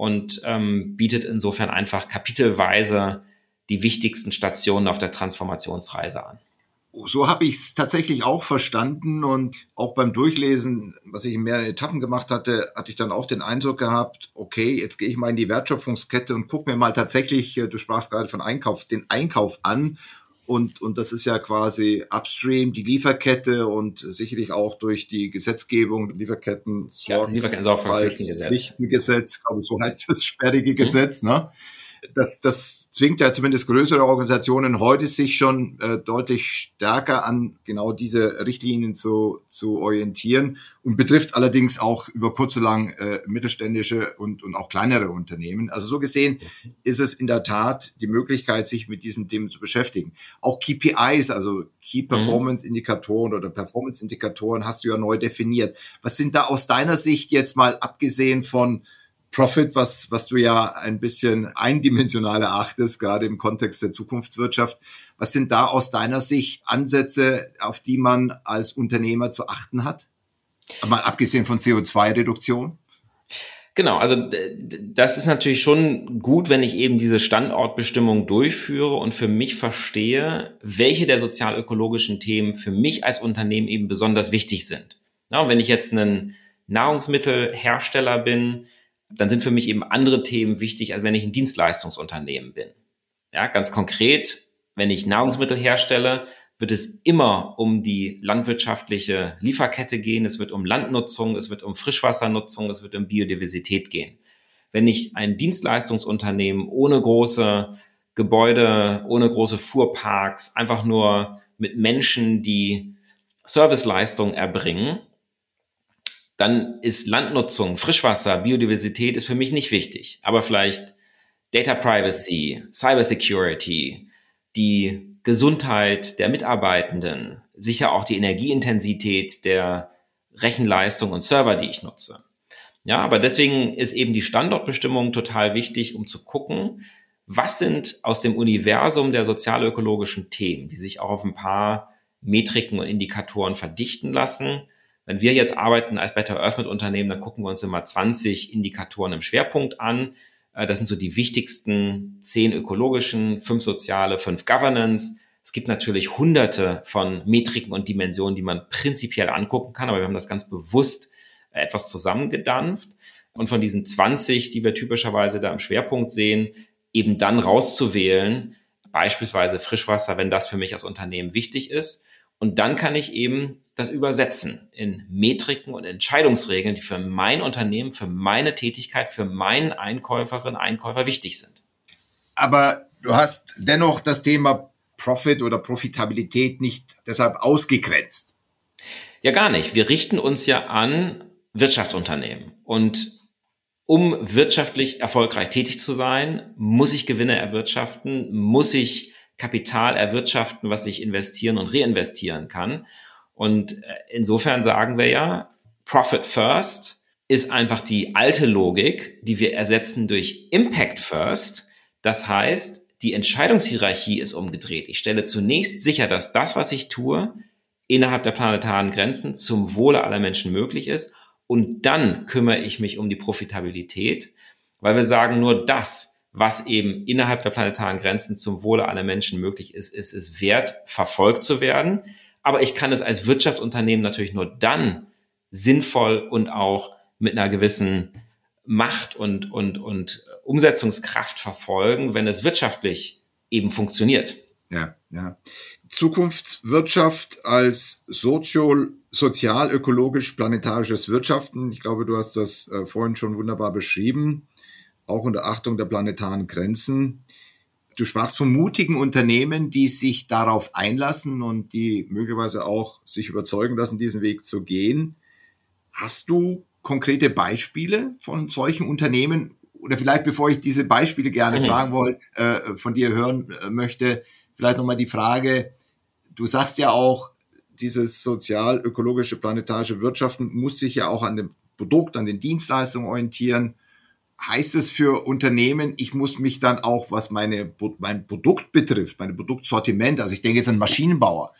S3: und ähm, bietet insofern einfach kapitelweise die wichtigsten Stationen auf der Transformationsreise an.
S2: So habe ich es tatsächlich auch verstanden und auch beim Durchlesen, was ich in mehreren Etappen gemacht hatte, hatte ich dann auch den Eindruck gehabt, okay, jetzt gehe ich mal in die Wertschöpfungskette und gucke mir mal tatsächlich, äh, du sprachst gerade von Einkauf, den Einkauf an und, und das ist ja quasi upstream, die Lieferkette und sicherlich auch durch die Gesetzgebung, Lieferketten,
S3: ja, Lieferketten-Sorgfaltspflichtengesetz,
S2: glaube so heißt das sperrige mhm. Gesetz, ne? Das, das zwingt ja zumindest größere Organisationen heute sich schon äh, deutlich stärker an genau diese Richtlinien zu, zu orientieren und betrifft allerdings auch über kurz oder lang äh, mittelständische und, und auch kleinere Unternehmen. Also so gesehen ist es in der Tat die Möglichkeit, sich mit diesem Thema zu beschäftigen. Auch KPIs, also Key mhm. Performance Indikatoren oder Performance Indikatoren hast du ja neu definiert. Was sind da aus deiner Sicht jetzt mal abgesehen von Profit, was, was du ja ein bisschen eindimensional erachtest, gerade im Kontext der Zukunftswirtschaft. Was sind da aus deiner Sicht Ansätze, auf die man als Unternehmer zu achten hat? Mal abgesehen von CO2-Reduktion?
S3: Genau, also das ist natürlich schon gut, wenn ich eben diese Standortbestimmung durchführe und für mich verstehe, welche der sozialökologischen Themen für mich als Unternehmen eben besonders wichtig sind. Ja, und wenn ich jetzt ein Nahrungsmittelhersteller bin, dann sind für mich eben andere Themen wichtig, als wenn ich ein Dienstleistungsunternehmen bin. Ja, ganz konkret, wenn ich Nahrungsmittel herstelle, wird es immer um die landwirtschaftliche Lieferkette gehen, es wird um Landnutzung, es wird um Frischwassernutzung, es wird um Biodiversität gehen. Wenn ich ein Dienstleistungsunternehmen ohne große Gebäude, ohne große Fuhrparks, einfach nur mit Menschen, die Serviceleistungen erbringen, dann ist Landnutzung, Frischwasser, Biodiversität ist für mich nicht wichtig. Aber vielleicht Data Privacy, Cyber Security, die Gesundheit der Mitarbeitenden, sicher auch die Energieintensität der Rechenleistung und Server, die ich nutze. Ja, aber deswegen ist eben die Standortbestimmung total wichtig, um zu gucken, was sind aus dem Universum der sozialökologischen Themen, die sich auch auf ein paar Metriken und Indikatoren verdichten lassen, wenn wir jetzt arbeiten als Better Earth mit Unternehmen, dann gucken wir uns immer 20 Indikatoren im Schwerpunkt an. Äh, das sind so die wichtigsten zehn ökologischen, fünf soziale, fünf Governance. Es gibt natürlich hunderte von Metriken und Dimensionen, die man prinzipiell angucken kann, aber wir haben das ganz bewusst äh, etwas zusammengedampft. Und von diesen 20, die wir typischerweise da im Schwerpunkt sehen, eben dann rauszuwählen, beispielsweise Frischwasser, wenn das für mich als Unternehmen wichtig ist. Und dann kann ich eben das übersetzen in Metriken und Entscheidungsregeln, die für mein Unternehmen, für meine Tätigkeit, für meinen Einkäuferinnen, Einkäufer wichtig sind.
S2: Aber du hast dennoch das Thema Profit oder Profitabilität nicht deshalb ausgegrenzt.
S3: Ja, gar nicht. Wir richten uns ja an Wirtschaftsunternehmen. Und um wirtschaftlich erfolgreich tätig zu sein, muss ich Gewinne erwirtschaften, muss ich Kapital erwirtschaften, was ich investieren und reinvestieren kann. Und äh, insofern sagen wir ja, Profit First ist einfach die alte Logik, die wir ersetzen durch Impact First. Das heißt, die Entscheidungshierarchie ist umgedreht. Ich stelle zunächst sicher, dass das, was ich tue, innerhalb der planetaren Grenzen zum Wohle aller Menschen möglich ist. Und dann kümmere ich mich um die Profitabilität, weil wir sagen, nur das, was eben innerhalb der planetaren Grenzen zum Wohle aller Menschen möglich ist, ist es wert, verfolgt zu werden. Aber ich kann es als Wirtschaftsunternehmen natürlich nur dann sinnvoll und auch mit einer gewissen Macht und, und, und Umsetzungskraft verfolgen, wenn es wirtschaftlich eben funktioniert.
S2: Ja, ja. Zukunftswirtschaft als sozio, sozial, ökologisch, planetarisches Wirtschaften. Ich glaube, du hast das äh, vorhin schon wunderbar beschrieben. Auch unter Achtung der planetaren Grenzen. Du sprachst von mutigen Unternehmen, die sich darauf einlassen und die möglicherweise auch sich überzeugen lassen, diesen Weg zu gehen. Hast du konkrete Beispiele von solchen Unternehmen? Oder vielleicht, bevor ich diese Beispiele gerne mhm. fragen wollte, äh, von dir hören äh, möchte, vielleicht nochmal die Frage, du sagst ja auch, dieses sozial-ökologische planetarische Wirtschaften muss sich ja auch an dem Produkt, an den Dienstleistungen orientieren heißt es für Unternehmen, ich muss mich dann auch, was meine, mein Produkt betrifft, meine Produktsortiment, also ich denke jetzt an Maschinenbauer,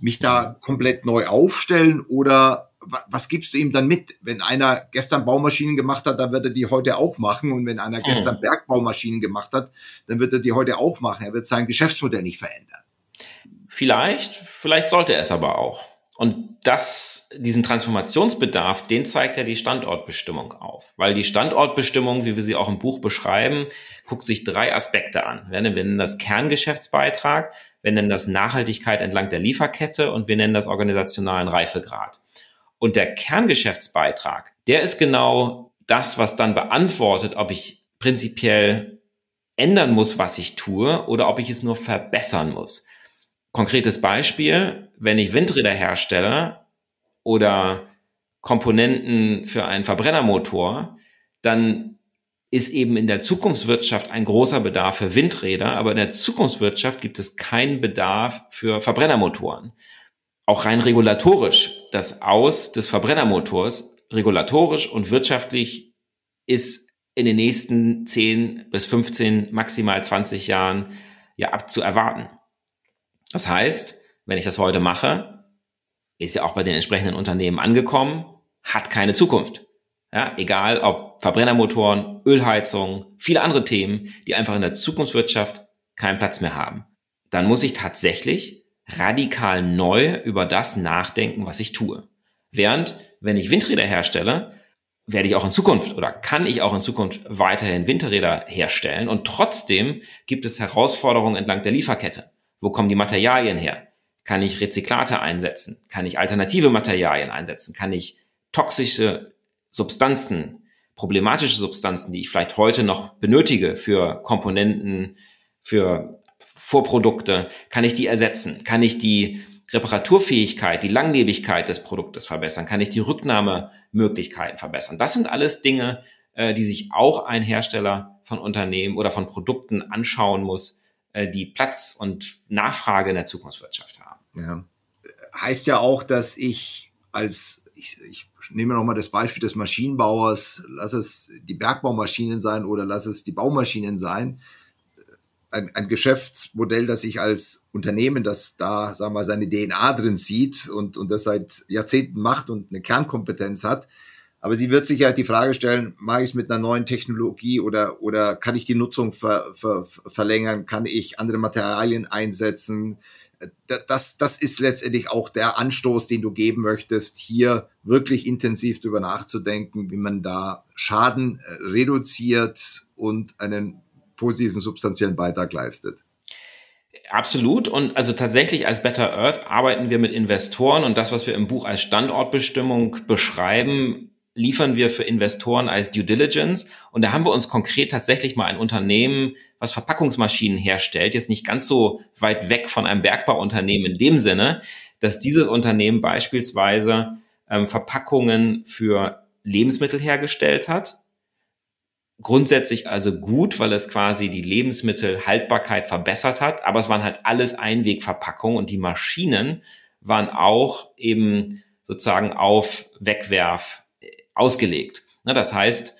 S2: mich da komplett neu aufstellen oder was gibst du ihm dann mit? Wenn einer gestern Baumaschinen gemacht hat, dann wird er die heute auch machen. Und wenn einer mhm. gestern Bergbaumaschinen gemacht hat, dann wird er die heute auch machen. Er wird sein Geschäftsmodell nicht verändern.
S3: Vielleicht, vielleicht sollte er es aber auch. Und das, diesen Transformationsbedarf, den zeigt ja die Standortbestimmung auf. Weil die Standortbestimmung, wie wir sie auch im Buch beschreiben, guckt sich drei Aspekte an. Wir nennen das Kerngeschäftsbeitrag, wir nennen das Nachhaltigkeit entlang der Lieferkette und wir nennen das organisationalen Reifegrad. Und der Kerngeschäftsbeitrag, der ist genau das, was dann beantwortet, ob ich prinzipiell ändern muss, was ich tue, oder ob ich es nur verbessern muss. Konkretes Beispiel, wenn ich Windräder herstelle oder Komponenten für einen Verbrennermotor, dann ist eben in der Zukunftswirtschaft ein großer Bedarf für Windräder, aber in der Zukunftswirtschaft gibt es keinen Bedarf für Verbrennermotoren. Auch rein regulatorisch, das Aus des Verbrennermotors, regulatorisch und wirtschaftlich ist in den nächsten 10 bis 15, maximal 20 Jahren ja abzuerwarten. Das heißt, wenn ich das heute mache, ist ja auch bei den entsprechenden Unternehmen angekommen, hat keine Zukunft. Ja, egal ob Verbrennermotoren, Ölheizungen, viele andere Themen, die einfach in der Zukunftswirtschaft keinen Platz mehr haben. Dann muss ich tatsächlich radikal neu über das nachdenken, was ich tue. Während, wenn ich Windräder herstelle, werde ich auch in Zukunft oder kann ich auch in Zukunft weiterhin Windräder herstellen und trotzdem gibt es Herausforderungen entlang der Lieferkette. Wo kommen die Materialien her? Kann ich Rezyklate einsetzen? Kann ich alternative Materialien einsetzen? Kann ich toxische Substanzen, problematische Substanzen, die ich vielleicht heute noch benötige für Komponenten, für Vorprodukte, kann ich die ersetzen? Kann ich die Reparaturfähigkeit, die Langlebigkeit des Produktes verbessern? Kann ich die Rücknahmemöglichkeiten verbessern? Das sind alles Dinge, äh, die sich auch ein Hersteller von Unternehmen oder von Produkten anschauen muss, äh, die Platz und Nachfrage in der Zukunftswirtschaft haben.
S2: Ja. Heißt ja auch, dass ich als, ich, ich nehme nochmal das Beispiel des Maschinenbauers, lass es die Bergbaumaschinen sein oder lass es die Baumaschinen sein, ein, ein Geschäftsmodell, das ich als Unternehmen, das da, sagen wir mal, seine DNA drin sieht und, und das seit Jahrzehnten macht und eine Kernkompetenz hat, aber sie wird sich ja die Frage stellen, mache ich es mit einer neuen Technologie oder, oder kann ich die Nutzung ver, ver, verlängern? Kann ich andere Materialien einsetzen? Das, das ist letztendlich auch der Anstoß, den du geben möchtest, hier wirklich intensiv drüber nachzudenken, wie man da Schaden äh, reduziert und einen positiven substanziellen Beitrag leistet.
S3: Absolut. Und also tatsächlich als Better Earth arbeiten wir mit Investoren und das, was wir im Buch als Standortbestimmung beschreiben, liefern wir für Investoren als Due Diligence. Und da haben wir uns konkret tatsächlich mal ein Unternehmen, was Verpackungsmaschinen herstellt, jetzt nicht ganz so weit weg von einem Bergbauunternehmen in dem Sinne, dass dieses Unternehmen beispielsweise ähm, Verpackungen für Lebensmittel hergestellt hat. Grundsätzlich also gut, weil es quasi die Lebensmittelhaltbarkeit verbessert hat, aber es waren halt alles Einwegverpackungen und die Maschinen waren auch eben sozusagen auf Wegwerf ausgelegt. Das heißt,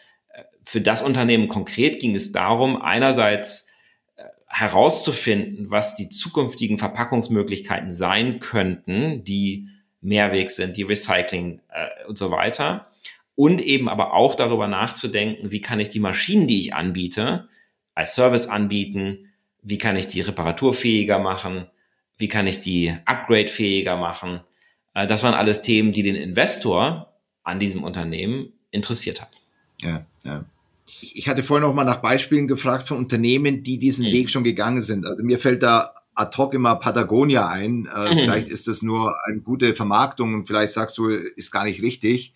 S3: für das Unternehmen konkret ging es darum, einerseits äh, herauszufinden, was die zukünftigen Verpackungsmöglichkeiten sein könnten, die Mehrweg sind, die Recycling äh, und so weiter. Und eben aber auch darüber nachzudenken, wie kann ich die Maschinen, die ich anbiete, als Service anbieten, wie kann ich die reparaturfähiger machen, wie kann ich die upgradefähiger machen. Äh, das waren alles Themen, die den Investor an diesem Unternehmen interessiert hat.
S2: Ja, ja. Ich hatte vorhin noch mal nach Beispielen gefragt von Unternehmen, die diesen mhm. Weg schon gegangen sind. Also mir fällt da ad hoc immer Patagonia ein. Äh, mhm. Vielleicht ist das nur eine gute Vermarktung und vielleicht sagst du, ist gar nicht richtig.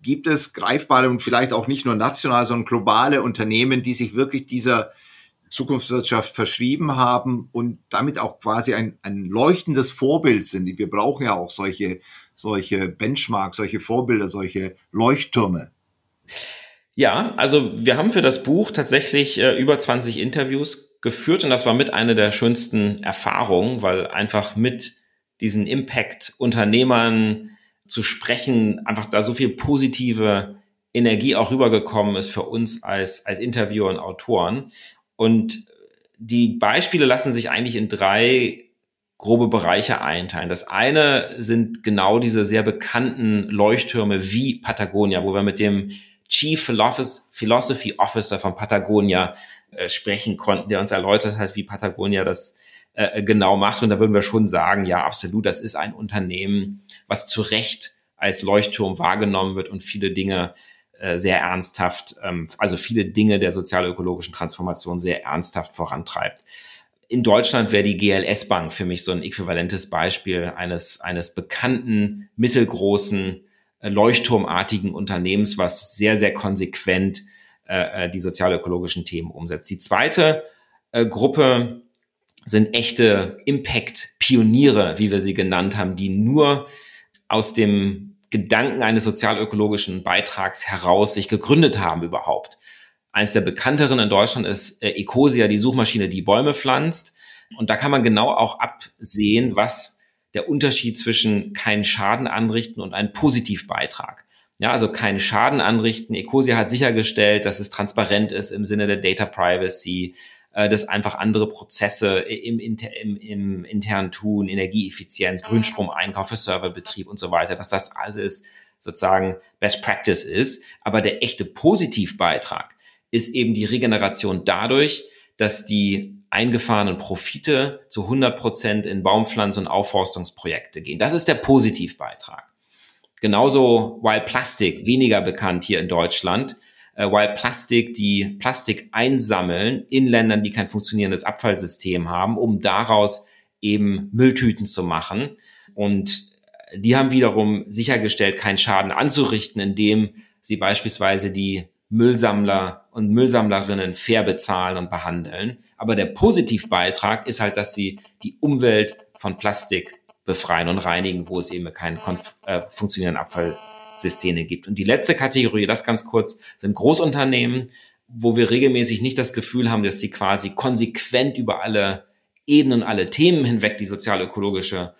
S2: Gibt es greifbare und vielleicht auch nicht nur national, sondern globale Unternehmen, die sich wirklich dieser Zukunftswirtschaft verschrieben haben und damit auch quasi ein, ein leuchtendes Vorbild sind. Wir brauchen ja auch solche, solche Benchmarks, solche Vorbilder, solche Leuchttürme.
S3: Ja, also wir haben für das Buch tatsächlich äh, über 20 Interviews geführt und das war mit einer der schönsten Erfahrungen, weil einfach mit diesen Impact-Unternehmern zu sprechen, einfach da so viel positive Energie auch rübergekommen ist für uns als, als Interviewer und Autoren. Und die Beispiele lassen sich eigentlich in drei grobe Bereiche einteilen. Das eine sind genau diese sehr bekannten Leuchttürme wie Patagonia, wo wir mit dem Chief Philosophy Officer von Patagonia äh, sprechen konnten, der uns erläutert hat, wie Patagonia das äh, genau macht. Und da würden wir schon sagen, ja, absolut, das ist ein Unternehmen, was zu Recht als Leuchtturm wahrgenommen wird und viele Dinge äh, sehr ernsthaft, ähm, also viele Dinge der sozialökologischen Transformation sehr ernsthaft vorantreibt. In Deutschland wäre die GLS Bank für mich so ein äquivalentes Beispiel eines, eines bekannten, mittelgroßen leuchtturmartigen Unternehmens, was sehr, sehr konsequent äh, äh, die sozialökologischen Themen umsetzt. Die zweite äh, Gruppe sind echte Impact-Pioniere, wie wir sie genannt haben, die nur aus dem Gedanken eines sozialökologischen Beitrags heraus sich gegründet haben überhaupt. Eins der bekannteren in Deutschland ist äh, Ecosia, die Suchmaschine, die Bäume pflanzt. Und da kann man genau auch absehen, was der Unterschied zwischen keinen Schaden anrichten und einen Positivbeitrag. Ja, also keinen Schaden anrichten. Ecosia hat sichergestellt, dass es transparent ist im Sinne der Data Privacy, äh, dass einfach andere Prozesse im, im, im internen Tun, Energieeffizienz, Grünstromeinkauf für Serverbetrieb und so weiter, dass das alles sozusagen Best Practice ist. Aber der echte Positivbeitrag ist eben die Regeneration dadurch, dass die eingefahrenen Profite zu 100 Prozent in Baumpflanz- und Aufforstungsprojekte gehen. Das ist der Positivbeitrag. Genauso Wild Plastic, weniger bekannt hier in Deutschland. Äh, Wild Plastic, die Plastik einsammeln in Ländern, die kein funktionierendes Abfallsystem haben, um daraus eben Mülltüten zu machen. Und die haben wiederum sichergestellt, keinen Schaden anzurichten, indem sie beispielsweise die Müllsammler und Müllsammlerinnen fair bezahlen und behandeln. Aber der Positivbeitrag ist halt, dass sie die Umwelt von Plastik befreien und reinigen, wo es eben keine äh, funktionierenden Abfallsysteme gibt. Und die letzte Kategorie, das ganz kurz, sind Großunternehmen, wo wir regelmäßig nicht das Gefühl haben, dass sie quasi konsequent über alle Ebenen, alle Themen hinweg die sozial-ökologische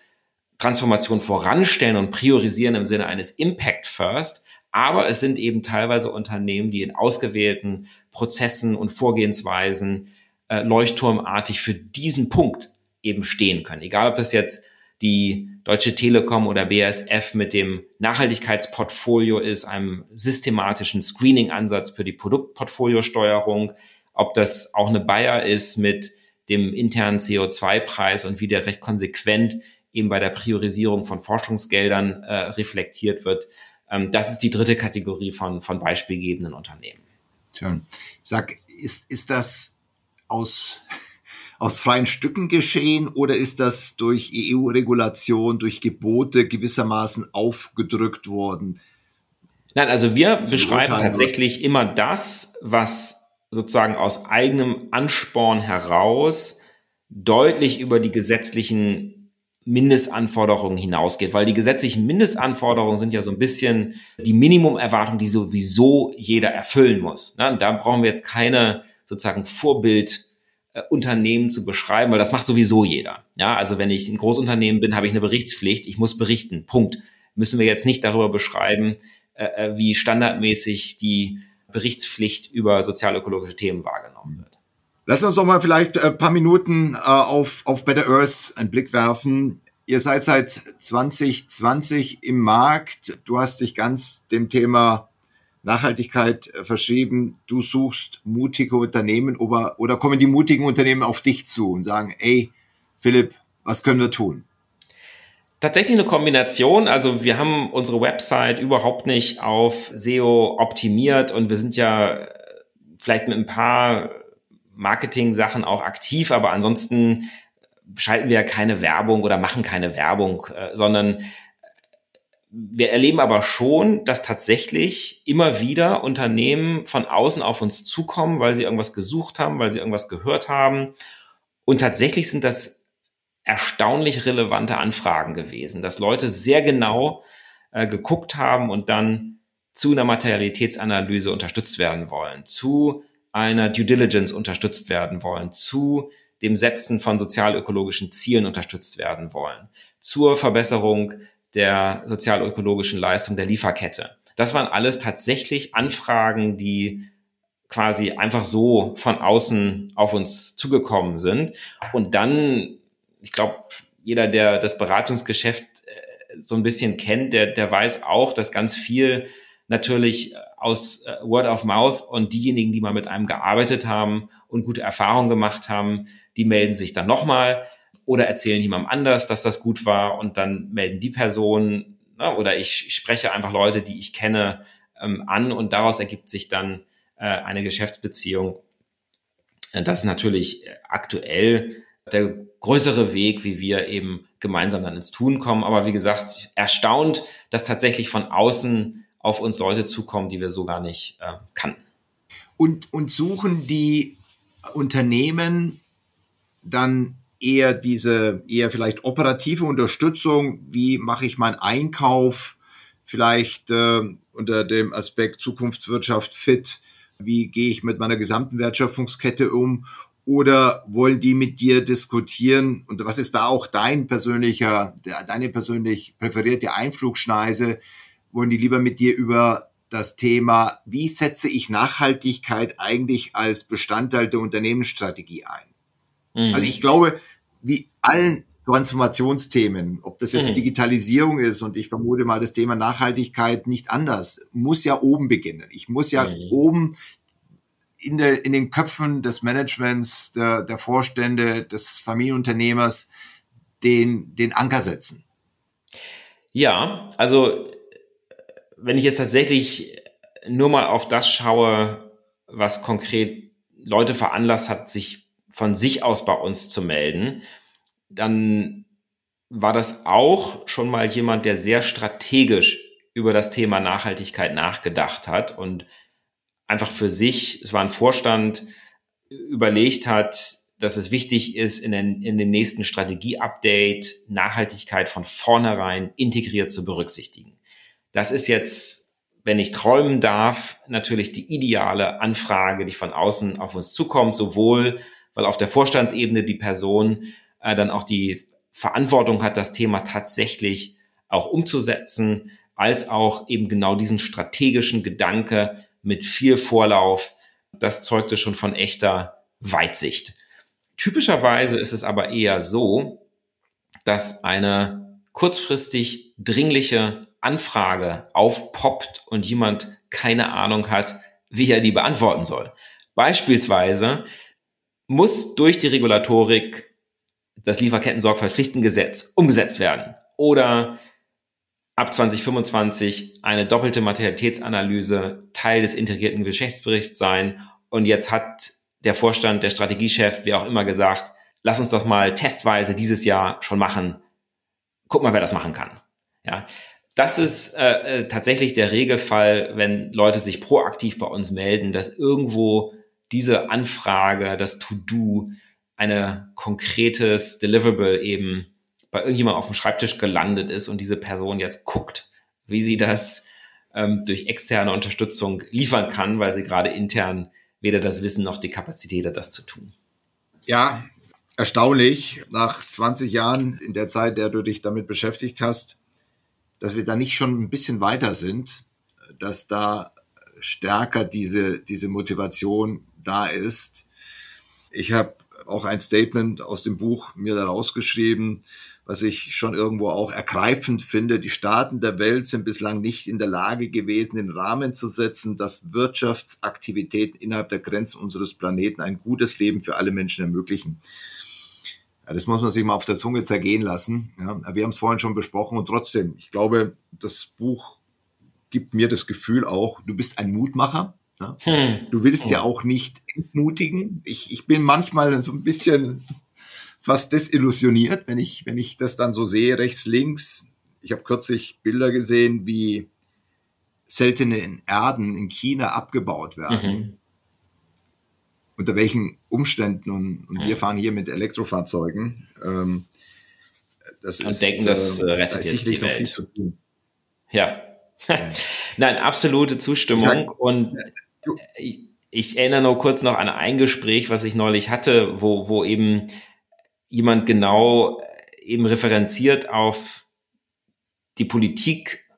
S3: Transformation voranstellen und priorisieren im Sinne eines Impact First, aber es sind eben teilweise Unternehmen, die in ausgewählten Prozessen und Vorgehensweisen äh, leuchtturmartig für diesen Punkt eben stehen können. Egal, ob das jetzt die Deutsche Telekom oder BASF mit dem Nachhaltigkeitsportfolio ist, einem systematischen Screening-Ansatz für die Produktportfoliosteuerung, ob das auch eine Bayer ist mit dem internen CO2-Preis und wie der recht konsequent eben bei der Priorisierung von Forschungsgeldern äh, reflektiert wird. Ähm, das ist die dritte Kategorie von, von beispielgebenden Unternehmen.
S2: Schön. Sag, ist, ist das aus, aus freien Stücken geschehen oder ist das durch EU-Regulation, durch Gebote gewissermaßen aufgedrückt worden?
S3: Nein, also wir beschreiben tatsächlich immer das, was sozusagen aus eigenem Ansporn heraus deutlich über die gesetzlichen Mindestanforderungen hinausgeht, weil die gesetzlichen Mindestanforderungen sind ja so ein bisschen die Minimumerwartung, die sowieso jeder erfüllen muss. Ne? Da brauchen wir jetzt keine sozusagen Vorbildunternehmen äh, zu beschreiben, weil das macht sowieso jeder. Ja, also wenn ich ein Großunternehmen bin, habe ich eine Berichtspflicht, ich muss berichten. Punkt. Müssen wir jetzt nicht darüber beschreiben, äh, äh wie standardmäßig die Berichtspflicht über sozialökologische Themen wahrgenommen wird.
S2: Lass uns doch mal vielleicht ein äh, paar Minuten äh, auf, auf Better Earth einen Blick werfen. Ihr seid seit 2020 im Markt. Du hast dich ganz dem Thema Nachhaltigkeit äh, verschrieben. Du suchst mutige Unternehmen oder, oder kommen die mutigen Unternehmen auf dich zu und sagen, ey, Philipp, was können wir tun?
S3: Tatsächlich eine Kombination. Also wir haben unsere Website überhaupt nicht auf SEO optimiert und wir sind ja vielleicht mit ein paar Marketing-Sachen auch aktiv, aber ansonsten schalten wir keine Werbung oder machen keine Werbung, äh, sondern wir erleben aber schon, dass tatsächlich immer wieder Unternehmen von außen auf uns zukommen, weil sie irgendwas gesucht haben, weil sie irgendwas gehört haben. Und tatsächlich sind das erstaunlich relevante Anfragen gewesen, dass Leute sehr genau äh, geguckt haben und dann zu einer Materialitätsanalyse unterstützt werden wollen, zu einer Due Diligence unterstützt werden wollen, zu dem Setzen von sozialökologischen Zielen unterstützt werden wollen, zur Verbesserung der sozialökologischen Leistung der Lieferkette. Das waren alles tatsächlich Anfragen, die quasi einfach so von außen auf uns zugekommen sind. Und dann, ich glaube, jeder, der das Beratungsgeschäft äh, so ein bisschen kennt, der, der weiß auch, dass ganz viel natürlich aus äh, Word of Mouth und diejenigen, die mal mit einem gearbeitet haben und gute Erfahrungen gemacht haben, die melden sich dann nochmal oder erzählen jemandem anders, dass das gut war und dann melden die Personen ne, oder ich spreche einfach Leute, die ich kenne, ähm, an und daraus ergibt sich dann äh, eine Geschäftsbeziehung. Äh, das ist natürlich aktuell der größere Weg, wie wir eben gemeinsam dann ins Tun kommen. Aber wie gesagt, erstaunt, dass tatsächlich von außen auf uns Leute zukommen, die wir so gar nicht äh, kannten.
S2: Und, und suchen die Unternehmen dann eher diese, eher vielleicht operative Unterstützung, wie mache ich meinen Einkauf vielleicht äh, unter dem Aspekt Zukunftswirtschaft fit, wie gehe ich mit meiner gesamten Wertschöpfungskette um? Oder wollen die mit dir diskutieren? Und was ist da auch dein persönlicher, deine persönlich präferierte Einflugschneise, wollen die lieber mit dir über das Thema, wie setze ich Nachhaltigkeit eigentlich als Bestandteil der Unternehmensstrategie ein? Mhm. Also ich glaube, wie allen Transformationsthemen, ob das jetzt mhm. Digitalisierung ist und ich vermute mal das Thema Nachhaltigkeit nicht anders, muss ja oben beginnen. Ich muss ja mhm. oben in, der, in den Köpfen des Managements, der, der Vorstände, des Familienunternehmers den, den Anker setzen.
S3: Ja, also wenn ich jetzt tatsächlich nur mal auf das schaue, was konkret Leute veranlasst hat, sich von sich aus bei uns zu melden, dann war das auch schon mal jemand, der sehr strategisch über das Thema Nachhaltigkeit nachgedacht hat und einfach für sich, es war ein Vorstand, überlegt hat, dass es wichtig ist, in, den, in dem nächsten Strategie-Update Nachhaltigkeit von vornherein integriert zu berücksichtigen. Das ist jetzt, wenn ich träumen darf, natürlich die ideale Anfrage, die von außen auf uns zukommt, sowohl weil auf der Vorstandsebene die Person äh, dann auch die Verantwortung hat, das Thema tatsächlich auch umzusetzen, als auch eben genau diesen strategischen Gedanke mit viel Vorlauf. Das zeugte schon von echter Weitsicht. Typischerweise ist es aber eher so, dass eine kurzfristig dringliche Anfrage aufpoppt und jemand keine Ahnung hat, wie er die beantworten soll. Beispielsweise muss durch die Regulatorik das Lieferketten-Sorgfaltspflichtengesetz umgesetzt werden oder ab 2025 eine doppelte Materialitätsanalyse Teil des integrierten Geschäftsberichts sein. Und jetzt hat der Vorstand, der Strategiechef, wie auch immer gesagt, lass uns doch mal testweise dieses Jahr schon machen. Guck mal, wer das machen kann. Ja, das ist äh, äh, tatsächlich der Regelfall, wenn Leute sich proaktiv bei uns melden, dass irgendwo diese Anfrage, das To-Do, eine konkretes Deliverable eben bei irgendjemand auf dem Schreibtisch gelandet ist und diese Person jetzt guckt, wie sie das ähm, durch externe Unterstützung liefern kann, weil sie gerade intern weder das Wissen noch die Kapazität hat, das zu tun.
S2: Ja, erstaunlich, nach 20 Jahren in der Zeit, der du dich damit beschäftigt hast, dass wir da nicht schon ein bisschen weiter sind, dass da stärker diese, diese Motivation da ist. Ich habe auch ein Statement aus dem Buch mir da rausgeschrieben, was ich schon irgendwo auch ergreifend finde. Die Staaten der Welt sind bislang nicht in der Lage gewesen, den Rahmen zu setzen, dass Wirtschaftsaktivitäten innerhalb der Grenzen unseres Planeten ein gutes Leben für alle Menschen ermöglichen. Ja, das muss man sich mal auf der Zunge zergehen lassen. Ja, wir haben es vorhin schon besprochen und trotzdem, ich glaube, das Buch gibt mir das Gefühl auch, du bist ein Mutmacher. Ja? Hm. Du willst ja auch nicht entmutigen. Ich, ich bin manchmal so ein bisschen fast desillusioniert, wenn ich, wenn ich das dann so sehe, rechts, links. ich habe kürzlich Bilder gesehen, wie seltene Erden in China abgebaut werden. Mhm. Unter welchen Umständen und, und wir fahren hier mit Elektrofahrzeugen. Ähm,
S3: das und ist, denken, das äh, rettet da ist sicherlich noch viel zu tun. Ja. Nein, absolute Zustimmung. Sag, und ich, ich, erinnere nur kurz noch an ein Gespräch, was ich neulich hatte, wo, wo eben jemand genau eben referenziert auf die Politik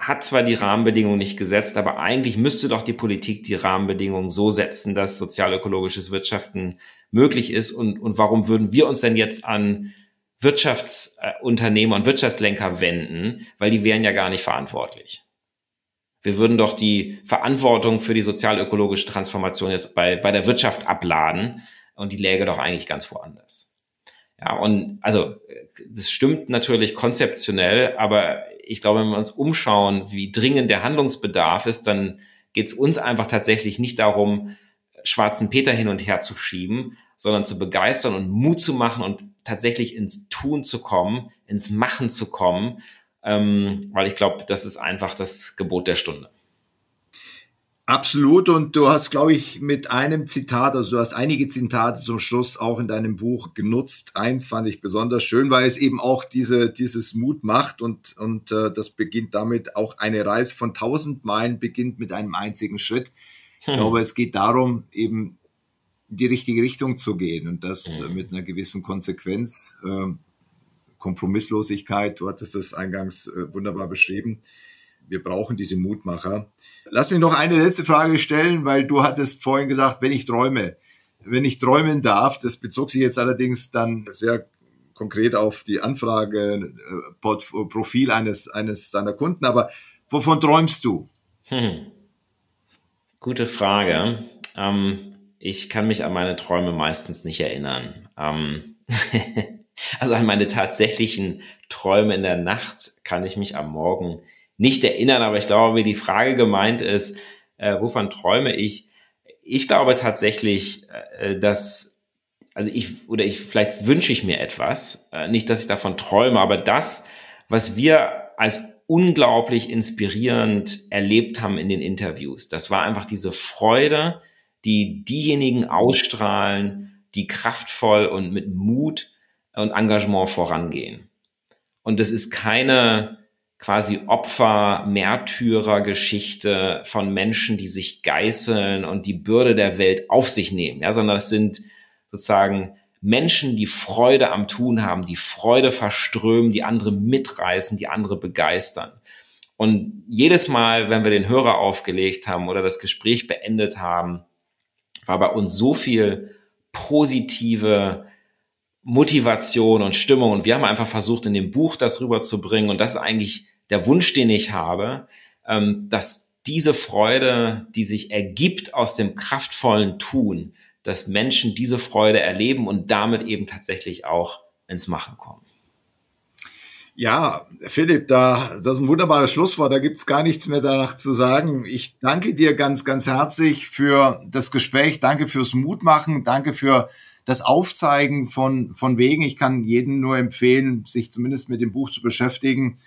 S3: hat zwar die Rahmenbedingungen nicht gesetzt, aber eigentlich müsste doch die Politik die Rahmenbedingungen so setzen, dass sozialökologisches Wirtschaften möglich ist. Und, und warum würden wir uns denn jetzt an Wirtschaftsunternehmer und Wirtschaftslenker wenden? Weil die wären ja gar nicht verantwortlich. Wir würden doch die Verantwortung für die sozialökologische Transformation jetzt bei, bei der Wirtschaft abladen und die läge doch eigentlich ganz woanders. Ja, und also das stimmt natürlich konzeptionell, aber ich glaube, wenn wir uns umschauen, wie dringend der Handlungsbedarf ist, dann geht es uns einfach tatsächlich nicht darum, schwarzen Peter hin und her zu schieben, sondern zu begeistern und Mut zu machen und tatsächlich ins Tun zu kommen, ins Machen zu kommen, ähm, weil ich glaube, das ist einfach das Gebot der Stunde.
S2: Absolut. Und du hast, glaube ich, mit einem Zitat, also du hast einige Zitate zum Schluss auch in deinem Buch genutzt. Eins fand ich besonders schön, weil es eben auch diese, dieses Mut macht und, und äh, das beginnt damit auch eine Reise von tausend Meilen beginnt mit einem einzigen Schritt. Ich hm. glaube, es geht darum, eben in die richtige Richtung zu gehen und das hm. mit einer gewissen Konsequenz, äh, Kompromisslosigkeit. Du hattest das eingangs äh, wunderbar beschrieben. Wir brauchen diese Mutmacher. Lass mich noch eine letzte Frage stellen, weil du hattest vorhin gesagt, wenn ich träume, wenn ich träumen darf, das bezog sich jetzt allerdings dann sehr konkret auf die Anfrage, äh, Profil eines, eines deiner Kunden, aber wovon träumst du? Hm.
S3: Gute Frage. Ähm, ich kann mich an meine Träume meistens nicht erinnern. Ähm, also an meine tatsächlichen Träume in der Nacht kann ich mich am Morgen nicht erinnern, aber ich glaube, wie die Frage gemeint ist, äh, wovon träume ich? Ich glaube tatsächlich, äh, dass, also ich, oder ich, vielleicht wünsche ich mir etwas, äh, nicht, dass ich davon träume, aber das, was wir als unglaublich inspirierend erlebt haben in den Interviews, das war einfach diese Freude, die diejenigen ausstrahlen, die kraftvoll und mit Mut und Engagement vorangehen. Und das ist keine, quasi Opfer, Märtyrer Geschichte von Menschen, die sich geißeln und die Bürde der Welt auf sich nehmen, ja, sondern das sind sozusagen Menschen, die Freude am Tun haben, die Freude verströmen, die andere mitreißen, die andere begeistern. Und jedes Mal, wenn wir den Hörer aufgelegt haben oder das Gespräch beendet haben, war bei uns so viel positive Motivation und Stimmung. Und wir haben einfach versucht, in dem Buch das rüberzubringen. Und das ist eigentlich der Wunsch, den ich habe, ähm, dass diese Freude, die sich ergibt aus dem kraftvollen Tun, dass Menschen diese Freude erleben und damit eben tatsächlich auch ins Machen kommen.
S2: Ja, Philipp, da, das ist ein wunderbares Schlusswort. Da gibt's gar nichts mehr danach zu sagen. Ich danke dir ganz, ganz herzlich für das Gespräch. Danke fürs Mutmachen. Danke für das Aufzeigen von, von Wegen. Ich kann jedem nur empfehlen, sich zumindest mit dem Buch zu beschäftigen.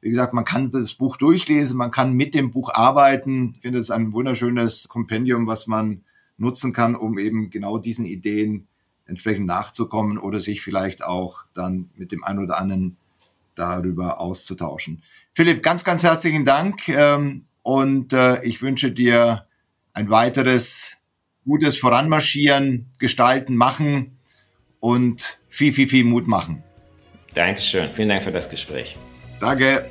S2: Wie gesagt, man kann das Buch durchlesen, man kann mit dem Buch arbeiten. Ich finde es ein wunderschönes Kompendium, was man nutzen kann, um eben genau diesen Ideen entsprechend nachzukommen oder sich vielleicht auch dann mit dem einen oder anderen darüber auszutauschen. Philipp, ganz, ganz herzlichen Dank ähm, und äh, ich wünsche dir ein weiteres gutes Voranmarschieren, Gestalten, Machen und viel, viel, viel Mut machen.
S3: Dankeschön. Vielen Dank für das Gespräch.
S2: Danke.